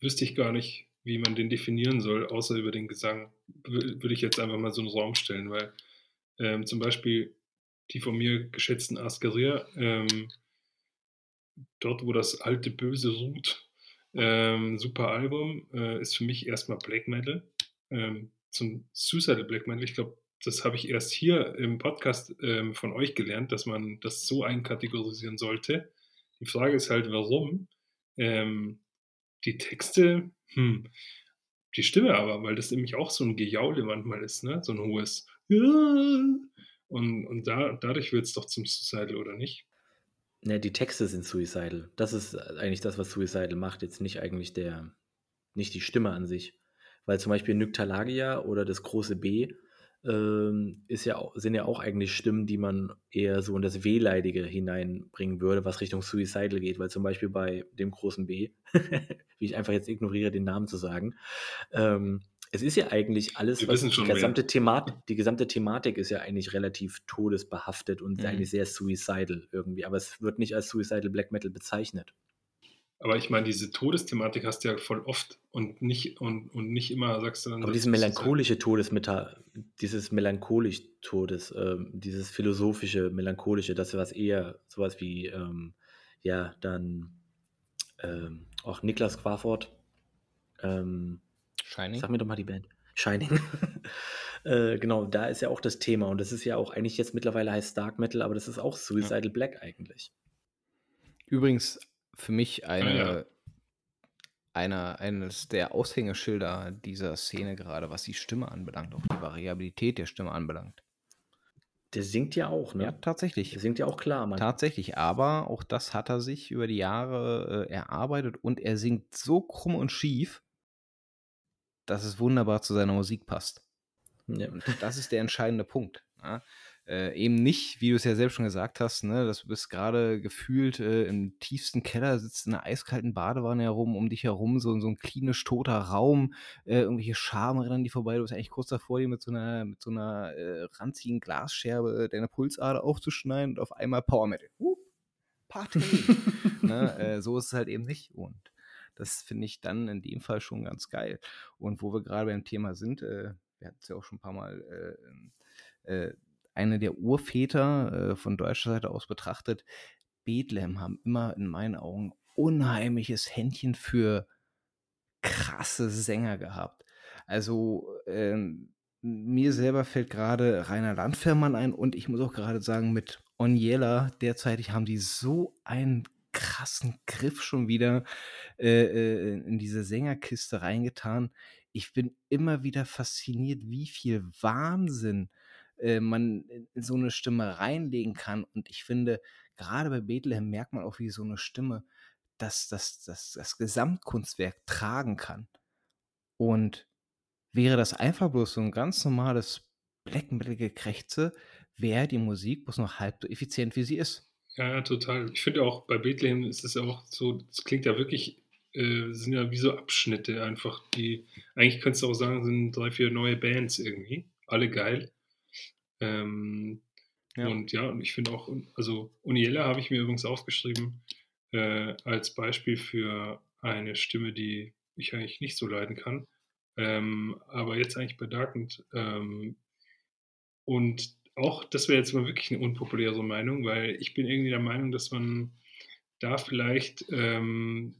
wüsste ich gar nicht, wie man den definieren soll, außer über den Gesang. Würde ich jetzt einfach mal so einen Raum stellen, weil ähm, zum Beispiel die von mir geschätzten Askeria ähm, dort, wo das alte Böse ruht. Ähm, super Album, äh, ist für mich erstmal Black Metal. Ähm, zum Suicidal Black Metal. Ich glaube, das habe ich erst hier im Podcast ähm, von euch gelernt, dass man das so einkategorisieren sollte. Die Frage ist halt, warum? Ähm, die Texte, hm, die Stimme aber, weil das nämlich auch so ein Gejaule manchmal ist, ne? so ein hohes. Und, und da, dadurch wird es doch zum Suicidal, oder nicht? Ne, die Texte sind suicidal. Das ist eigentlich das, was suicidal macht, jetzt nicht eigentlich der, nicht die Stimme an sich. Weil zum Beispiel Nyktalagia oder das große B ähm, ist ja, sind ja auch eigentlich Stimmen, die man eher so in das Wehleidige hineinbringen würde, was Richtung Suicidal geht. Weil zum Beispiel bei dem großen B, wie ich einfach jetzt ignoriere, den Namen zu sagen, ähm, es ist ja eigentlich alles, was die gesamte, Thematik, die gesamte Thematik ist ja eigentlich relativ todesbehaftet und mhm. eigentlich sehr suicidal irgendwie, aber es wird nicht als suicidal Black Metal bezeichnet. Aber ich meine, diese Todesthematik hast du ja voll oft und nicht, und, und nicht immer sagst du dann. Aber diese melancholische Todesmeta, dieses melancholisch Todes, ähm, dieses philosophische, melancholische, das ist was eher sowas wie, ähm, ja, dann ähm, auch Niklas Quafort. Ähm, Shining. Sag mir doch mal die Band. Shining. äh, genau, da ist ja auch das Thema und das ist ja auch eigentlich jetzt mittlerweile heißt Dark Metal, aber das ist auch Suicidal ja. Black eigentlich. Übrigens für mich eine, ja. eine, eines der Aushängeschilder dieser Szene gerade, was die Stimme anbelangt, auch die Variabilität der Stimme anbelangt. Der singt ja auch, ne? Ja, tatsächlich. Der singt ja auch klar, Mann. Tatsächlich, aber auch das hat er sich über die Jahre äh, erarbeitet und er singt so krumm und schief, dass es wunderbar zu seiner Musik passt. Ja. Und das ist der entscheidende Punkt. Ja? Äh, eben nicht, wie du es ja selbst schon gesagt hast, ne, dass du bist gerade gefühlt äh, im tiefsten Keller, sitzt in einer eiskalten Badewanne herum, um dich herum so, so ein klinisch toter Raum, äh, irgendwelche Schaben rennen die vorbei, du bist eigentlich kurz davor, dir mit so einer, mit so einer äh, ranzigen Glasscherbe deine Pulsader aufzuschneiden und auf einmal Power Metal. Uh, Party! ne, äh, so ist es halt eben nicht und das finde ich dann in dem Fall schon ganz geil. Und wo wir gerade beim Thema sind, äh, wir hatten es ja auch schon ein paar Mal äh, äh, eine der Urväter äh, von deutscher Seite aus betrachtet, Bethlehem haben immer in meinen Augen unheimliches Händchen für krasse Sänger gehabt. Also ähm, mir selber fällt gerade Rainer Landfährmann ein und ich muss auch gerade sagen, mit Oniela derzeitig haben die so einen krassen Griff schon wieder äh, äh in diese Sängerkiste reingetan. Ich bin immer wieder fasziniert, wie viel Wahnsinn äh, man in so eine Stimme reinlegen kann. Und ich finde, gerade bei Bethlehem merkt man auch, wie so eine Stimme das, das, das, das Gesamtkunstwerk tragen kann. Und wäre das einfach bloß so ein ganz normales Black Metal Gekrächze, wäre die Musik bloß noch halb so effizient, wie sie ist. Ja, ja, total. Ich finde auch bei Bethlehem ist es auch so, es klingt ja wirklich, äh, sind ja wie so Abschnitte einfach, die, eigentlich könntest du auch sagen, sind drei, vier neue Bands irgendwie, alle geil. Ähm, ja. Und ja, und ich finde auch, also Uniella habe ich mir übrigens aufgeschrieben äh, als Beispiel für eine Stimme, die ich eigentlich nicht so leiden kann. Ähm, aber jetzt eigentlich bedankend. Ähm, und auch, das wäre jetzt mal wirklich eine unpopuläre Meinung, weil ich bin irgendwie der Meinung, dass man da vielleicht ähm,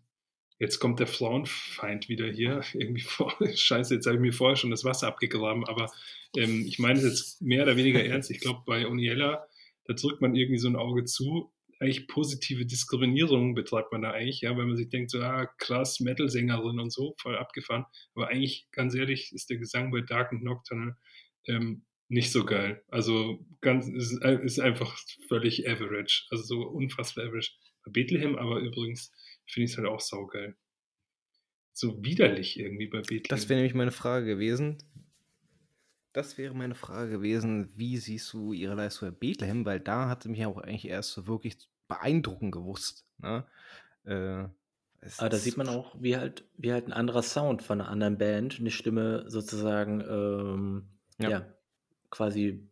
jetzt kommt der Frauenfeind wieder hier irgendwie vor. Scheiße, jetzt habe ich mir vorher schon das Wasser abgegraben, aber ähm, ich meine es jetzt mehr oder weniger ernst. Ich glaube, bei Oniella, da drückt man irgendwie so ein Auge zu. Eigentlich positive Diskriminierung betreibt man da eigentlich, ja, weil man sich denkt, so, ah, krass, Metal-Sängerin und so, voll abgefahren. Aber eigentlich, ganz ehrlich, ist der Gesang bei Dark and Nocturnal ähm, nicht so geil. Also ganz, ist, ist einfach völlig average. Also so unfassbar average. Bethlehem aber übrigens finde ich es halt auch saugeil. So widerlich irgendwie bei Bethlehem. Das wäre nämlich meine Frage gewesen. Das wäre meine Frage gewesen, wie siehst du ihre Leistung bei Bethlehem? Weil da hat sie mich auch eigentlich erst so wirklich beeindruckend gewusst. Ne? Äh, Aber da sieht man auch, wie halt, wie halt ein anderer Sound von einer anderen Band eine Stimme sozusagen ähm, ja. ja. quasi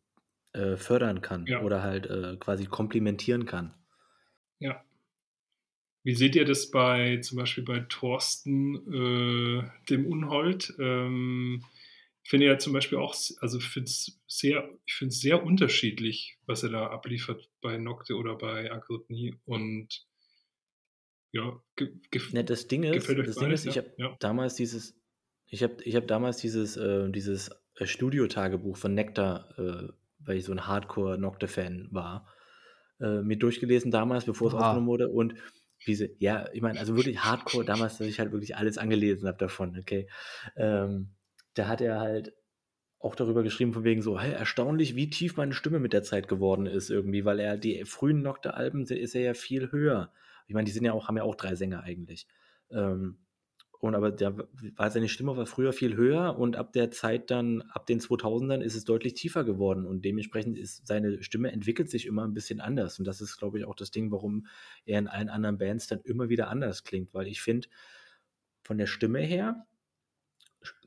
äh, fördern kann ja. oder halt äh, quasi komplimentieren kann. Ja, wie seht ihr das bei zum Beispiel bei Thorsten, äh, dem Unhold? Ähm, ich finde ja zum Beispiel auch, also ich finde es sehr, ich finde sehr unterschiedlich, was er da abliefert bei Nocte oder bei Agritni. Und ja, ge gef Ne, das Ding ist gefällt euch das Ding ist, ich habe Ja. damals dieses ich habe ich habe damals dieses, äh dieses, äh, Studiotagebuch von Nektar, äh, weil ich so 'n Hardcore-Nocte-Fan war, äh, mir durchgelesen damals, bevor es aufgenommen wurde und diese ja, ich meine, also wirklich Hardcore damals, dass ich halt wirklich alles angelesen habe davon, okay? Ähm, da hat er halt auch darüber geschrieben von wegen so: „Hey, erstaunlich, wie tief meine Stimme mit der Zeit geworden ist irgendwie“, weil er die frühen Nocte-Alben, ist er ja viel höher. Ich meine, die sind ja auch haben ja auch 3 Sänger eigentlich. Ähm, und aber w war seine Stimme war früher viel höher und ab der Zeit dann ab den 2000ern ist es deutlich tiefer geworden und dementsprechend ist seine Stimme entwickelt sich immer 'n bisschen anders und das ist, glaube ich, auch das Ding, warum er in allen anderen Bands dann immer wieder anders klingt, weil ich finde, von der Stimme her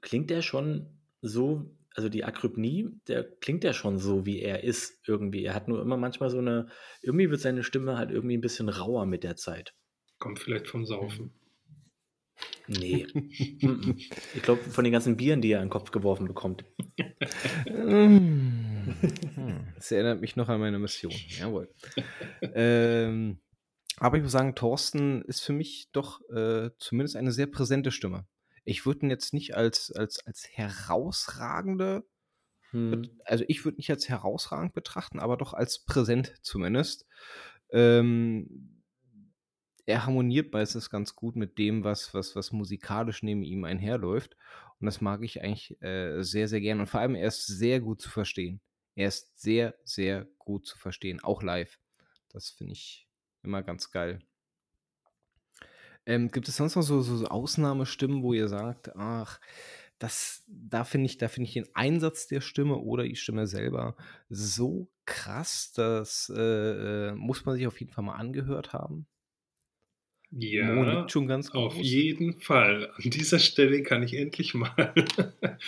klingt er schon so also die Akrypnie, der klingt ja schon so, wie er ist irgendwie. Er hat nur immer manchmal so 'ne irgendwie wird seine Stimme halt irgendwie 'n bisschen rauer mit der Zeit. Kommt vielleicht vom Saufen. Ne. Mm-mm. Ich glaube, von den ganzen Bieren, die er in 'n Kopf geworfen bekommt. Hm. Hm. Das erinnert mich noch an meine Mission. Jawohl. Ähm, aber ich muss sagen, Thorsten ist für mich doch, äh, zumindest eine sehr präsente Stimme. Ich würde ihn jetzt nicht als als als herausragende Mhm. also ich würde nicht als herausragend betrachten, aber doch als präsent zumindest. Ähm, er harmoniert meistens ganz gut mit dem, was was was musikalisch neben ihm einherläuft und das mag ich eigentlich, äh, sehr, sehr gerne und vor allem er ist sehr gut zu verstehen. Er ist sehr, sehr gut zu verstehen, auch live. Das finde ich immer ganz geil. Ähm, gibt es sonst noch so so Ausnahmestimmen, wo ihr sagt: „Ach, das da finde ich da ich den Einsatz der Stimme oder die Stimme selber so krass, das, äh, äh, muss man sich auf jeden Fall mal angehört haben?“ Mo Ja, nickt schon ganz auf groß. jeden Fall. An dieser Stelle kann ich endlich mal,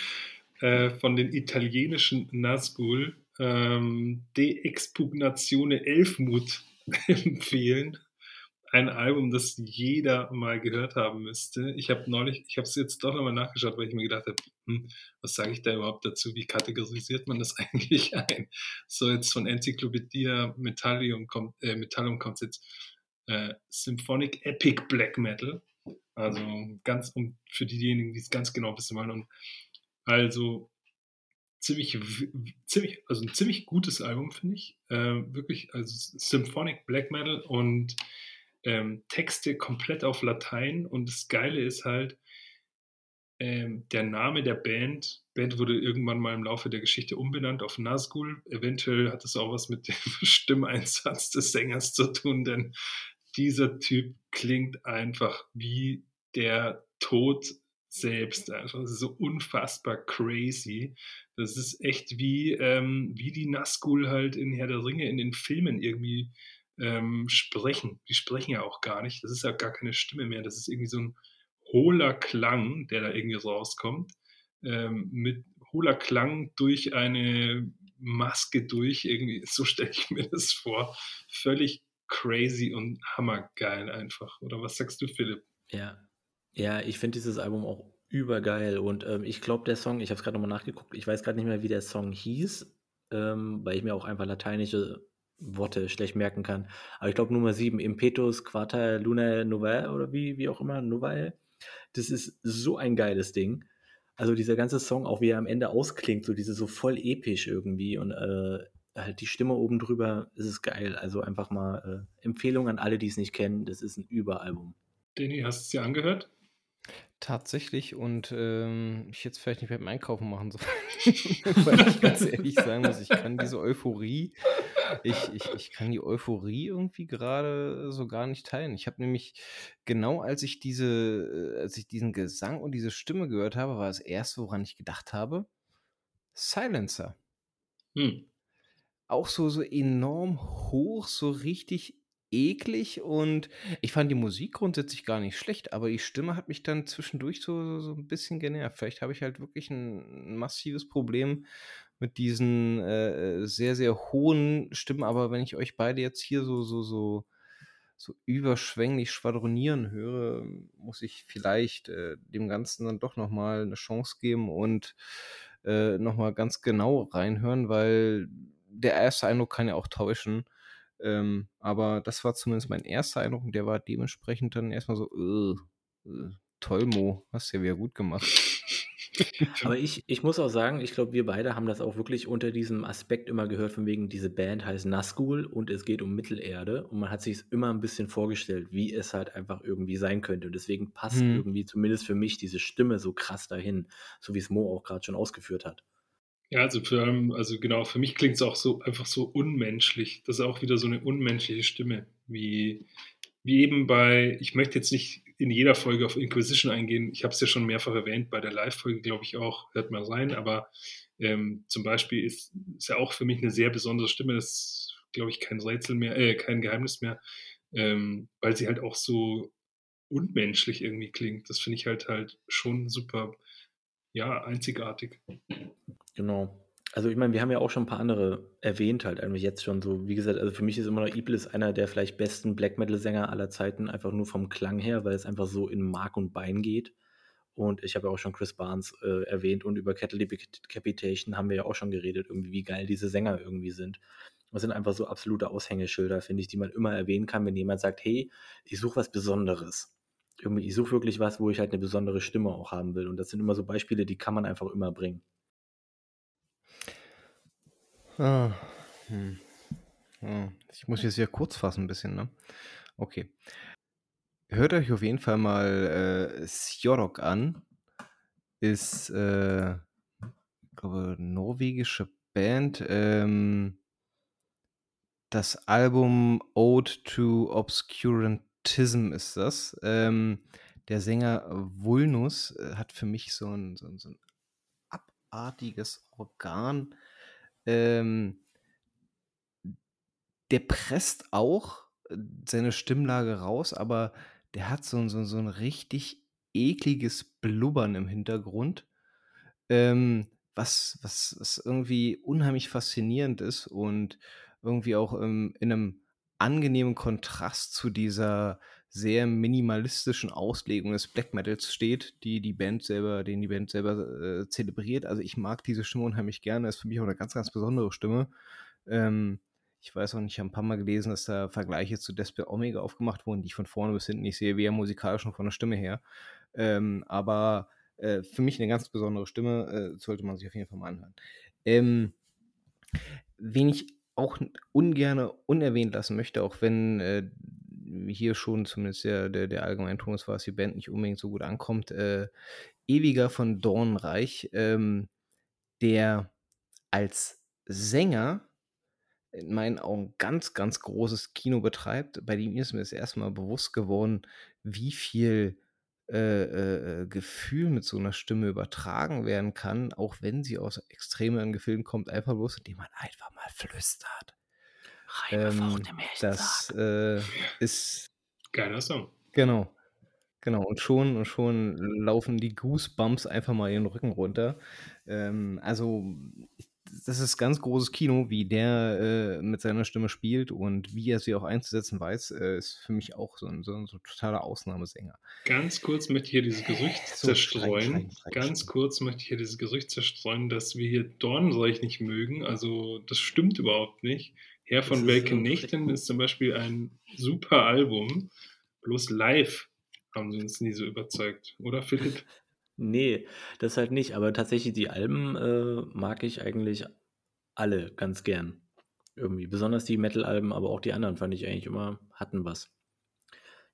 äh, von den italienischen Nazgul, ähm, De Expugnazione Elfmut empfehlen. Ein Album, das jeder mal gehört haben müsste. Ich habe neulich ich habe es jetzt doch noch mal nachgeschaut, weil ich mir gedacht habe: „Hm, was sage ich da überhaupt dazu? Wie kategorisiert man das eigentlich ein?“ So, jetzt von Encyclopædia Metallium kommt äh, Metallum kommt's jetzt, äh, Symphonic Epic Black Metal. Also ganz um für diejenigen, die's ganz genau wissen wollen und also ziemlich ziemlich also 'n ziemlich gutes Album, finde ich. Ähm, wirklich, also Symphonic Black Metal und, ähm, Texte komplett auf Latein und das Geile ist halt ähm, der Name der Band Band wurde irgendwann mal im Laufe der Geschichte umbenannt auf Nazgul. Eventuell hat das auch was mit dem Stimmeinsatz des Sängers zu tun, denn dieser Typ klingt einfach wie der Tod selbst einfach. Das ist so unfassbar crazy. Das ist echt wie, ähm wie die Nazgul halt in Herr der Ringe in den Filmen irgendwie, ähm, sprechen. Die sprechen ja auch gar nicht. Das ist ja gar keine Stimme mehr. Das ist irgendwie so 'n hohler Klang, der da irgendwie rauskommt, ähm, mit hohler Klang durch eine Maske durch irgendwie. So stelle ich mir das vor. Völlig crazy und hammergeil einfach. Oder was sagst du, Philipp? Ja. Ja, ich finde dieses Album auch übergeil und, ähm, ich glaube, der Song ich habe es grad noch mal nachgeguckt, ich weiß grad nicht mehr, wie der Song hieß, ähm, weil ich mir auch einfach lateinische Worte schlecht merken kann. Aber ich glaube Nummer 7, Impetus Quarta Lunae Novae oder wie wie auch immer, Novae. Das ist so ein geiles Ding. Also dieser ganze Song, auch wie er am Ende ausklingt, so diese so voll episch irgendwie und, äh, halt die Stimme oben drüber, ist geil. Also einfach mal, äh, Empfehlung an alle, die's nicht kennen, das ist 'n Überalbum. Danny, hast du's dir angehört? Tatsächlich und, ähm, ich hätte es vielleicht nicht beim Einkaufen machen sollen, weil ich ganz ehrlich sagen muss, ich kann diese Euphorie ich ich ich kann die Euphorie irgendwie grade so gar nicht teilen. Ich habe nämlich genau als ich diese äh, als ich diesen Gesang und diese Stimme gehört habe, war das 1., woran ich gedacht habe: Silencer. Hm. Auch so so enorm hoch, so richtig eklig und ich fand die Musik grundsätzlich gar nicht schlecht, aber die Stimme hat mich dann zwischendurch so so 'n bisschen genervt. Vielleicht habe ich halt wirklich 'n 'n massives Problem mit diesen, äh, äh, sehr, sehr hohen Stimmen, aber wenn ich euch beide jetzt hier so so so so überschwänglich schwadronieren höre, muss ich vielleicht, äh, dem Ganzen dann doch noch mal 'ne Chance geben und, äh, noch mal ganz genau reinhören, weil der erste Eindruck kann ja auch täuschen. Ähm, aber das war zumindest mein erster Eindruck und der war dementsprechend dann erstmal so, äh, äh, toll, Mo, hast ja wieder gut gemacht. Aber ich, ich muss auch sagen, ich glaube, wir beide haben das auch wirklich unter diesem Aspekt immer gehört, von wegen, diese Band heißt Nazgul und es geht um Mittelerde und man hat sich immer ein bisschen vorgestellt, wie es halt einfach irgendwie sein könnte. Und deswegen passt Hm. irgendwie zumindest für mich diese Stimme so krass dahin, so wie es Mo auch gerade schon ausgeführt hat. Ja, also für, allem- also genau, für mich klingt es auch so einfach so unmenschlich. Das ist auch wieder so eine unmenschliche Stimme, wie, wie eben bei, ich möchte jetzt nicht in jeder Folge auf Inquisition eingehen. Ich habe es ja schon mehrfach erwähnt, bei der Live-Folge glaube ich auch, hört mal rein, aber ähm, zum Beispiel ist, ist ja auch für mich eine sehr besondere Stimme. Das ist, glaube ich, kein Rätsel mehr, äh, kein Geheimnis mehr, ähm, weil sie halt auch so unmenschlich irgendwie klingt. Das finde ich halt halt schon super, ja, einzigartig. Genau. Also ich meine, wir haben ja auch schon ein paar andere erwähnt, halt eigentlich jetzt schon so. Wie gesagt, also für mich ist immer noch Iblis einer der vielleicht besten Black Metal-Sänger aller Zeiten, einfach nur vom Klang her, weil es einfach so in Mark und Bein geht. Und ich habe ja auch schon Chris Barnes äh, erwähnt und über Cattle Decapitation haben wir ja auch schon geredet, irgendwie, wie geil diese Sänger irgendwie sind. Das sind einfach so absolute Aushängeschilder, finde ich, die man immer erwähnen kann, wenn jemand sagt, hey, ich suche was Besonderes. Irgendwie, ich suche wirklich was, wo ich halt eine besondere Stimme auch haben will. Und das sind immer so Beispiele, die kann man einfach immer bringen. Ah, hm. Ja, ich muss jetzt hier kurz fassen ein bisschen, ne? Okay. Hört euch auf jeden Fall mal äh, Sjorok an. Ist, äh, glaube, norwegische Band. Ähm, das Album Ode to Obscurantism ist das. Ähm, der Sänger Vulnus äh, hat für mich so ein, so ein, so ein abartiges Organ. Ähm, der presst auch seine Stimmlage raus, aber der hat so ein, so, so ein richtig ekliges Blubbern im Hintergrund, ähm, was, was, was irgendwie unheimlich faszinierend ist und irgendwie auch ähm, in einem angenehmen Kontrast zu dieser sehr minimalistischen Auslegung des Black Metals steht, die die Band selber, den die Band selber äh, zelebriert. Also ich mag diese Stimme unheimlich gerne, ist für mich auch eine ganz, ganz besondere Stimme. Ähm, ich weiß auch nicht, ich habe ein paar Mal gelesen, dass da Vergleiche zu Despair Omega aufgemacht wurden, die ich von vorne bis hinten nicht sehe, weder musikalisch noch von der Stimme her. Ähm, aber äh, für mich eine ganz besondere Stimme, äh, sollte man sich auf jeden Fall mal anhören. Ähm, wen ich auch ungern unerwähnt lassen möchte, auch wenn äh, hier schon zumindest der, der, der allgemeine ist, war, dass die Band nicht unbedingt so gut ankommt. Äh, Ewiger von Dornreich, ähm, der als Sänger in meinen Augen ganz, ganz großes Kino betreibt. Bei dem ist mir das erstmal bewusst geworden, wie viel äh, äh, Gefühl mit so einer Stimme übertragen werden kann, auch wenn sie aus extremeren Gefilden kommt, einfach bloß, indem man einfach mal flüstert. Ähm, das äh, ist Geiler Song. Genau. Genau. Und schon, und schon laufen die Goosebumps einfach mal ihren Rücken runter. Ähm, also, das ist ganz großes Kino, wie der äh, mit seiner Stimme spielt und wie er sie auch einzusetzen weiß, äh, ist für mich auch so ein, so ein so totaler Ausnahmesänger. Ganz kurz möchte ich hier dieses Gerücht So, zerstreuen. streich, streich, streich, Ganz kurz möchte ich hier dieses Gerücht zerstreuen, dass wir hier Dornreich nicht mögen. Also das stimmt überhaupt nicht. Herr von Welken Nächten ist zum Beispiel ein super Album. Bloß live haben sie uns nie so überzeugt, oder Philipp? Nee, das halt nicht. Aber tatsächlich die Alben äh, mag ich eigentlich alle ganz gern. Irgendwie. Besonders die Metal-Alben, aber auch die anderen fand ich eigentlich immer, hatten was.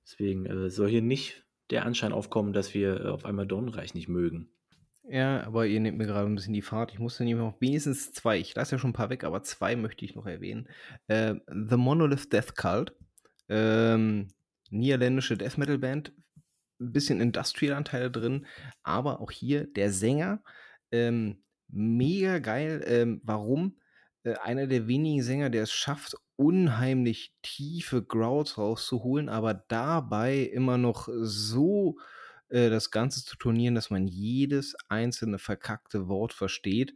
Deswegen äh, soll hier nicht der Anschein aufkommen, dass wir äh, auf einmal Dornreich nicht mögen. Ja, aber ihr nehmt mir gerade ein bisschen die Fahrt. Ich musste nämlich noch wenigstens zwei, ich lasse ja schon ein paar weg, aber zwei möchte ich noch erwähnen. Äh, The Monolith Death Cult, ähm, niederländische Death Metal Band, ein bisschen Industrial-Anteile drin, aber auch hier der Sänger, ähm, mega geil. Ähm, warum? Äh, einer der wenigen Sänger, der es schafft, unheimlich tiefe Growls rauszuholen, aber dabei immer noch so äh, das Ganze zu turnieren, dass man jedes einzelne verkackte Wort versteht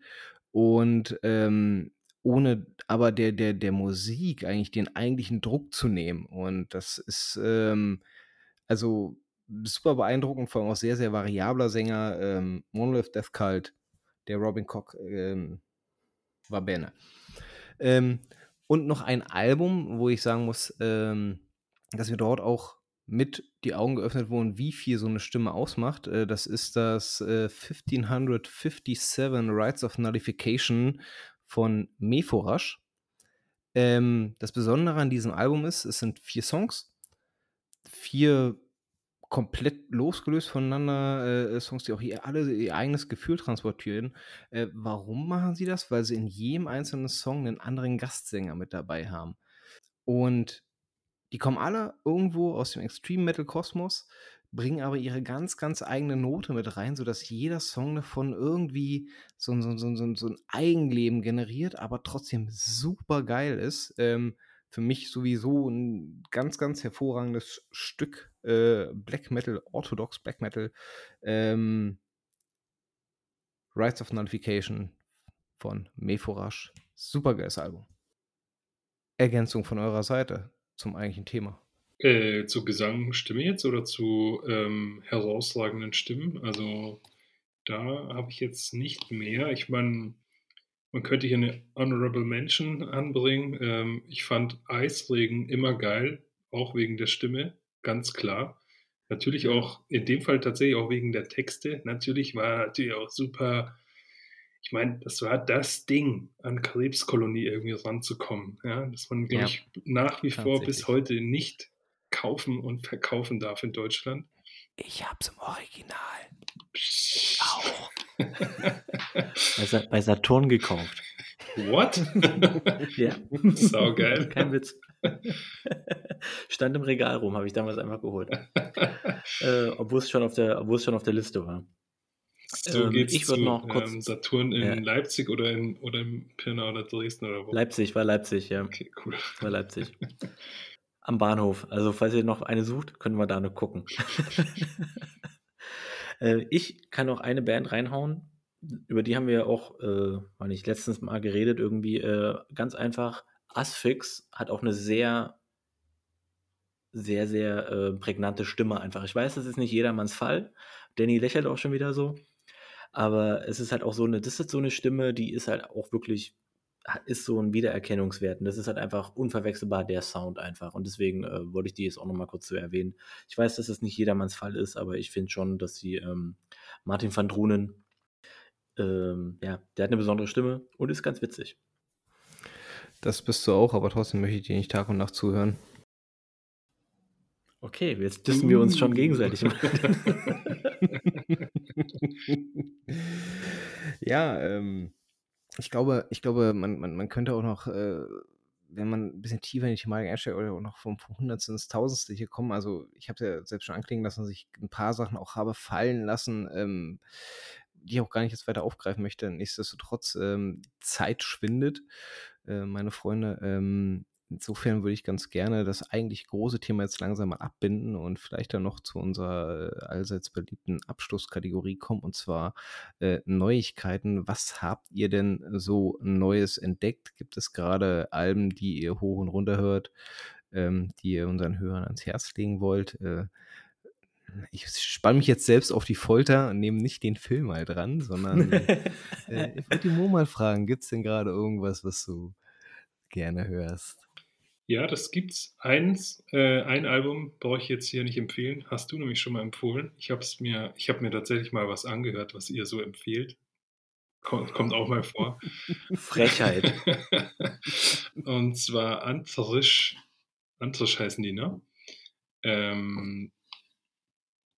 und ähm, ohne aber der, der, der Musik eigentlich den eigentlichen Druck zu nehmen. Und das ist ähm, also super beeindruckend, vor allem auch sehr, sehr variabler Sänger. Ähm, Monolith Death Cult, der Robin Cock ähm, war Banner. Ähm, Und noch ein Album, wo ich sagen muss, ähm, dass mir dort auch mit die Augen geöffnet wurden, wie viel so eine Stimme ausmacht. Äh, das ist das äh, 1557 Rights of Nullification von Mephorash. Ähm, das Besondere an diesem Album ist, es sind vier Songs, vier komplett losgelöst voneinander äh, Songs, die auch ihr, alle ihr eigenes Gefühl transportieren. Äh, warum machen sie das? Weil sie in jedem einzelnen Song einen anderen Gastsänger mit dabei haben. Und die kommen alle irgendwo aus dem Extreme Metal Kosmos, bringen aber ihre ganz, ganz eigene Note mit rein, sodass jeder Song davon irgendwie so, so, so, so ein Eigenleben generiert, aber trotzdem super geil ist. Ähm, für mich sowieso ein ganz, ganz hervorragendes Stück äh, Black Metal, Orthodox Black Metal. Ähm, Rights of Nullification von Mephorash. Super geiles Album. Ergänzung von eurer Seite zum eigentlichen Thema. Äh, zu Gesang, Stimme jetzt oder zu ähm, herausragenden Stimmen? Also da habe ich jetzt nicht mehr. Ich meine, man könnte hier eine Honorable Mention anbringen. Ähm, ich fand Eisregen immer geil, auch wegen der Stimme, ganz klar. Natürlich auch, in dem Fall tatsächlich auch wegen der Texte. Natürlich war natürlich auch super. Ich meine, das war das Ding, an Krebskolonie irgendwie ranzukommen. Ja, dass man, glaube Ja, ich, nach wie vor bis heute nicht kaufen und verkaufen darf in Deutschland. Ich hab's im Original. Auch. Bei, Sa bei Saturn gekauft. What? Ja. Saugeil. Kein Witz. Stand im Regal rum, habe ich damals einfach geholt. Äh, obwohl es schon auf der, obwohl es schon auf der Liste war. So Ähm, geht's ich zu noch kurz- ähm, Saturn in Ja. Leipzig oder in, oder in Pirna oder Dresden oder wo? Leipzig war Leipzig, ja. Okay, cool. War Leipzig. Am Bahnhof. Also, falls ihr noch eine sucht, können wir da noch gucken. äh, ich kann noch eine Band reinhauen. Über die haben wir auch, äh, war nicht letztens mal geredet, irgendwie äh, ganz einfach. Asphyx hat auch eine sehr, sehr, sehr äh, prägnante Stimme einfach. Ich weiß, das ist nicht jedermanns Fall. Danny lächelt auch schon wieder so. Aber es ist halt auch so eine, das ist so eine Stimme, die ist halt auch wirklich, ist so ein Wiedererkennungswert. Und das ist halt einfach unverwechselbar der Sound einfach. Und deswegen äh, wollte ich die jetzt auch nochmal kurz so erwähnen. Ich weiß, dass es nicht jedermanns Fall ist, aber ich finde schon, dass sie ähm, Martin van Drunen, ähm, ja, der hat eine besondere Stimme und ist ganz witzig. Das bist du auch, aber trotzdem möchte ich dir nicht Tag und Nacht zuhören. Okay, jetzt dissen wir uns schon gegenseitig. ja, ähm, ich glaube, ich glaube, man, man, man könnte auch noch, äh, wenn man ein bisschen tiefer in die Thematik einsteigt, oder auch noch vom, Hundertsten ins Tausendste hier kommen. Also ich habe ja selbst schon anklingen lassen, dass ich ein paar Sachen auch habe fallen lassen, ähm, die ich auch gar nicht jetzt weiter aufgreifen möchte. Nichtsdestotrotz, ähm, Zeit schwindet, äh, meine Freunde. Ähm, insofern würde ich ganz gerne das eigentlich große Thema jetzt langsam mal abbinden und vielleicht dann noch zu unserer äh, allseits beliebten Abschlusskategorie kommen, und zwar äh, Neuigkeiten. Was habt ihr denn so Neues entdeckt? Gibt es gerade Alben, die ihr hoch und runter hört, ähm, die ihr unseren Hörern ans Herz legen wollt? Äh, ich spanne mich jetzt selbst auf die Folter und nehme nicht den Film mal dran, sondern äh, ich würde die Mo mal fragen, gibt es denn gerade irgendwas, was du gerne hörst? Ja, das gibt's. Eins, äh, ein Album brauche ich jetzt hier nicht empfehlen. Hast du nämlich schon mal empfohlen. Ich habe mir, ich habe mir tatsächlich mal was angehört, was ihr so empfehlt. Kommt, kommt auch mal vor. Frechheit. Und zwar Antrisch. Antrisch heißen die, ne? Ähm,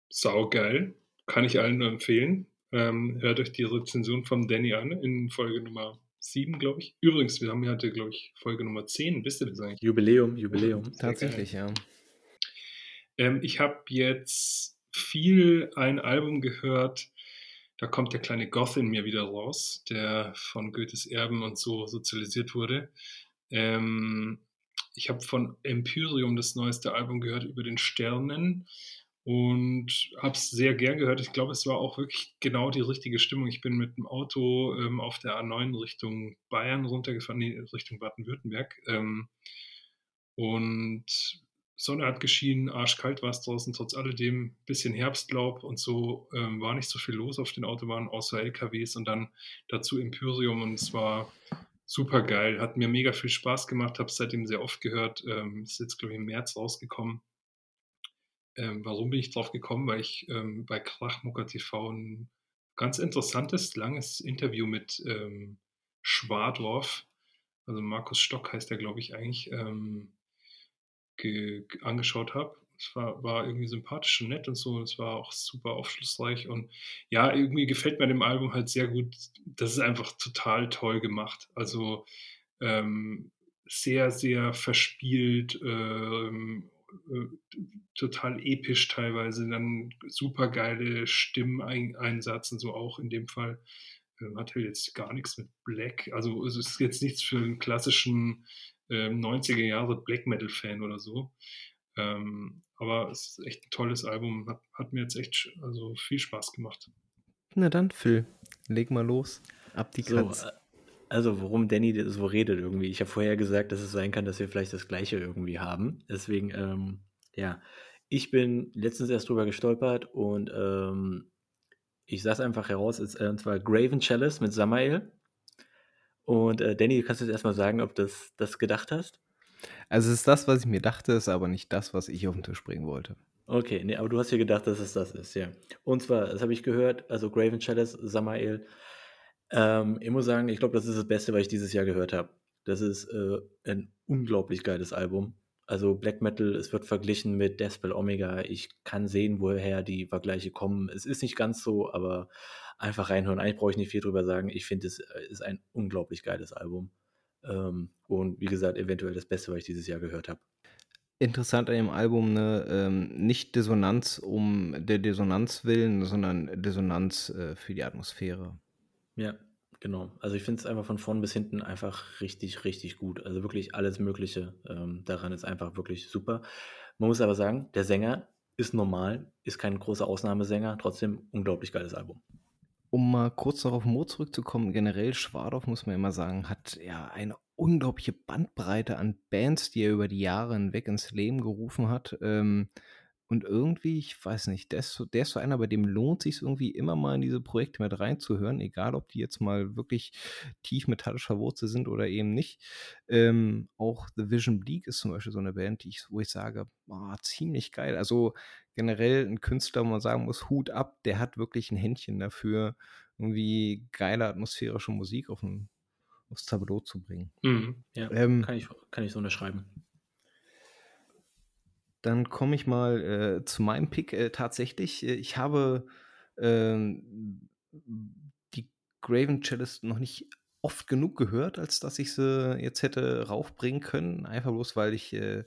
saugeil. Kann ich allen nur empfehlen. Ähm, hört euch die Rezension vom Danny an in Folge Nummer 7, glaube ich. Übrigens, wir haben ja heute, glaube ich, Folge Nummer 10. Wisst ihr das eigentlich? Jubiläum, Jubiläum. Sehr Tatsächlich, ja. Ähm, ich habe jetzt viel ein Album gehört. Da kommt der kleine Goth in mir wieder raus, der von Goethes Erben und so sozialisiert wurde. Ähm, ich habe von Empyrium das neueste Album gehört über den Sternen und habe es sehr gern gehört. Ich glaube, es war auch wirklich genau die richtige Stimmung. Ich bin mit dem Auto ähm, auf der A9 Richtung Bayern runtergefahren, nee, Richtung Baden-Württemberg. Ähm, und Sonne hat geschienen, arschkalt war es draußen, trotz alledem bisschen Herbstlaub und so ähm, war nicht so viel los auf den Autobahnen, außer LKWs und dann dazu Empyrium und es war super geil, hat mir mega viel Spaß gemacht, habe es seitdem sehr oft gehört. Ähm, ist jetzt, glaube ich, im März rausgekommen. Ähm, warum bin ich drauf gekommen? Weil ich ähm, bei Krachmucker TV ein ganz interessantes, langes Interview mit ähm, Schwadorf, also Markus Stock heißt er, glaube ich, eigentlich, ähm, angeschaut habe. Es war, war irgendwie sympathisch und nett und so. Es war auch super aufschlussreich. Und ja, irgendwie gefällt mir dem Album halt sehr gut. Das ist einfach total toll gemacht. Also ähm, sehr, sehr verspielt, ähm, äh, total episch teilweise. Dann super geile Stimmeinsatz und so auch in dem Fall. Ähm, hat halt jetzt gar nichts mit Black. Also es ist jetzt nichts für einen klassischen 90er ähm, Jahre Black Metal Fan oder so. Ähm, aber es ist echt ein tolles Album. Hat, hat, mir jetzt echt also viel Spaß gemacht. Na dann, Phil, leg mal los. Ab die Katz. So, äh, also, worum Danny so redet irgendwie. Ich habe vorher gesagt, dass es sein kann, dass wir vielleicht das Gleiche irgendwie haben. Deswegen, ähm, ja. Ich bin letztens erst drüber gestolpert und ähm, ich es einfach heraus, ist, äh, und zwar Graven Chalice mit Samael. Und äh, Danny, du kannst jetzt erstmal sagen, ob du das, das gedacht hast. Also es ist das, was ich mir dachte, ist aber nicht das, was ich auf den Tisch bringen wollte. Okay, nee, aber du hast ja gedacht, dass es das ist, ja. Und zwar, das habe ich gehört, also Graven Chalice, Samael. Ähm, ich muss sagen, ich glaube, das ist das Beste, was ich dieses Jahr gehört habe. Das ist äh, ein unglaublich geiles Album. Also Black Metal, es wird verglichen mit Deathspell Omega. Ich kann sehen, woher die Vergleiche kommen. Es ist nicht ganz so, aber einfach reinhören. Eigentlich brauche ich nicht viel drüber sagen. Ich finde, es äh, ist ein unglaublich geiles Album. Ähm, und wie gesagt, eventuell das Beste, was ich dieses Jahr gehört habe. Interessant an dem Album, ne, ähm, nicht Dissonanz um der Dissonanz willen, sondern Dissonanz äh, für die Atmosphäre. Ja, genau. Also ich finde es einfach von vorn bis hinten einfach richtig, richtig gut. Also wirklich alles Mögliche ähm, daran ist einfach wirklich super. Man muss aber sagen, der Sänger ist normal, ist kein großer Ausnahmesänger, trotzdem unglaublich geiles Album. Um mal kurz darauf Mo zurückzukommen, generell Schwadorf, muss man immer sagen, hat ja eine unglaubliche Bandbreite an Bands, die er über die Jahre hinweg ins Leben gerufen hat. Ähm, und irgendwie, ich weiß nicht, der ist, so, der ist so einer, bei dem lohnt sich irgendwie immer mal in diese Projekte mit reinzuhören, egal ob die jetzt mal wirklich tief metallisch verwurzelt sind oder eben nicht. Ähm, auch The Vision Bleak ist zum Beispiel so eine Band, die ich, wo ich sage, oh, ziemlich geil. Also generell ein Künstler, wo man sagen muss, Hut ab, der hat wirklich ein Händchen dafür, irgendwie geile atmosphärische Musik auf ein, aufs Tableau zu bringen. Mhm, ja, ähm, kann, ich, kann ich so unterschreiben. Dann komme ich mal äh, zu meinem Pick. Äh, tatsächlich, äh, ich habe ähm, die Graven Cellist noch nicht oft genug gehört, als dass ich sie jetzt hätte raufbringen können. Einfach bloß, weil ich äh,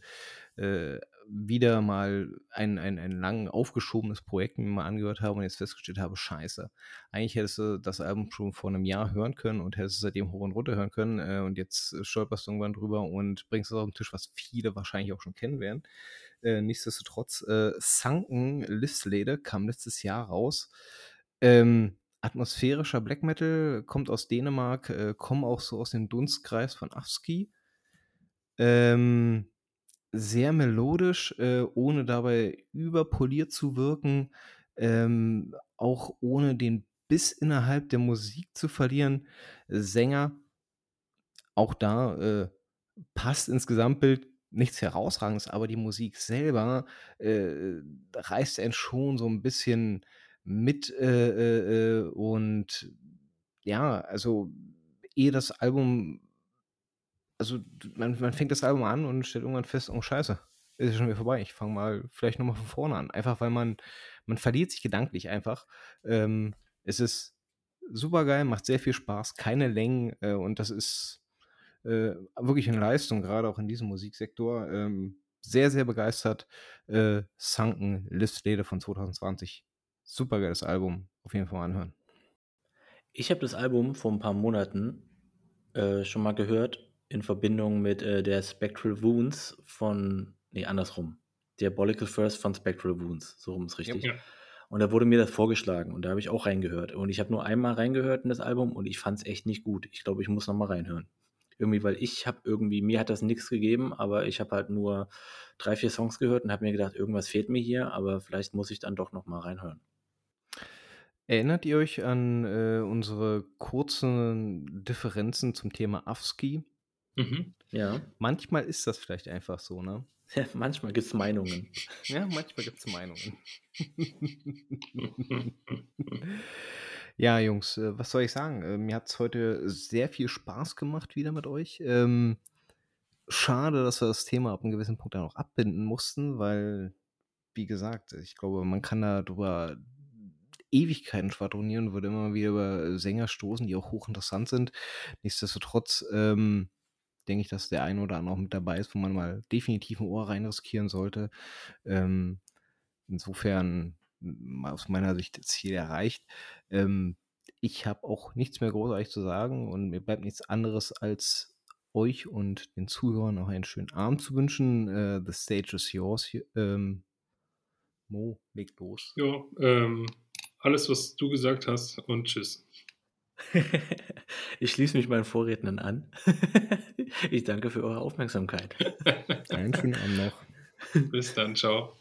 äh, wieder mal ein, ein, ein lang aufgeschobenes Projekt mir mal angehört habe und jetzt festgestellt habe, scheiße. Eigentlich hättest du das Album schon vor einem Jahr hören können und hättest es seitdem hoch und runter hören können äh, und jetzt stolperst du irgendwann drüber und bringst es auf den Tisch, was viele wahrscheinlich auch schon kennen werden. Äh, nichtsdestotrotz, äh, Sunken Listlede kam letztes Jahr raus. Ähm, atmosphärischer Black Metal, kommt aus Dänemark, äh, kommt auch so aus dem Dunstkreis von Afski. Ähm, sehr melodisch, äh, ohne dabei überpoliert zu wirken, ähm, auch ohne den Biss innerhalb der Musik zu verlieren. Sänger, auch da äh, passt ins Gesamtbild nichts Herausragendes, aber die Musik selber äh, reißt einen schon so ein bisschen mit äh, äh, äh, und ja, also ehe das Album, also man, man fängt das Album an und stellt irgendwann fest, oh scheiße, ist ja schon wieder vorbei. Ich fange mal vielleicht nochmal von vorne an. Einfach weil man, man verliert sich gedanklich einfach. Ähm, es ist super geil, macht sehr viel Spaß, keine Längen äh, und das ist äh, wirklich eine Leistung, gerade auch in diesem Musiksektor. Ähm, sehr, sehr begeistert. Äh, Sunken Listlede von 2020. Super geiles Album. Auf jeden Fall mal anhören. Ich habe das Album vor ein paar Monaten äh, schon mal gehört in Verbindung mit äh, der Spectral Wounds von, nee, andersrum. Diabolical First von Spectral Wounds. So rum ist richtig. Ja, ja. Und da wurde mir das vorgeschlagen und da habe ich auch reingehört. Und ich habe nur einmal reingehört in das Album und ich fand es echt nicht gut. Ich glaube, ich muss nochmal reinhören. Irgendwie, weil ich habe irgendwie, mir hat das nichts gegeben, aber ich habe halt nur drei, vier Songs gehört und habe mir gedacht, irgendwas fehlt mir hier, aber vielleicht muss ich dann doch nochmal reinhören. Erinnert ihr euch an, äh, unsere kurzen Differenzen zum Thema Afski? Mhm. Ja. Manchmal ist das vielleicht einfach so, ne? Ja, manchmal gibt's Meinungen. Ja, manchmal gibt's Meinungen. Ja, Jungs, äh, was soll ich sagen? Äh, mir hat's heute sehr viel Spaß gemacht wieder mit euch. Ähm, schade, dass wir das Thema ab 'nem gewissen Punkt dann auch abbinden mussten, weil, wie gesagt, ich glaube, man kann da drüber Ewigkeiten schwadronieren, würde immer wieder über Sänger stoßen, die auch hochinteressant sind. Nichtsdestotrotz, ähm, denke ich, dass der eine oder andere auch mit dabei ist, wo man mal definitiv 'n Ohr rein riskieren sollte. Ähm, insofern aus meiner Sicht Ziel erreicht. Ähm, ich habe auch nichts mehr großartig zu sagen und mir bleibt nichts anderes, als euch und den Zuhörern noch einen schönen Abend zu wünschen. Äh, the stage is yours ähm, Mo, leg los. Ja, ähm, alles, was du gesagt hast und tschüss. Ich schließe mich meinen Vorrednern an. Ich danke für eure Aufmerksamkeit. Einen schönen Abend noch. Bis dann. Tschau.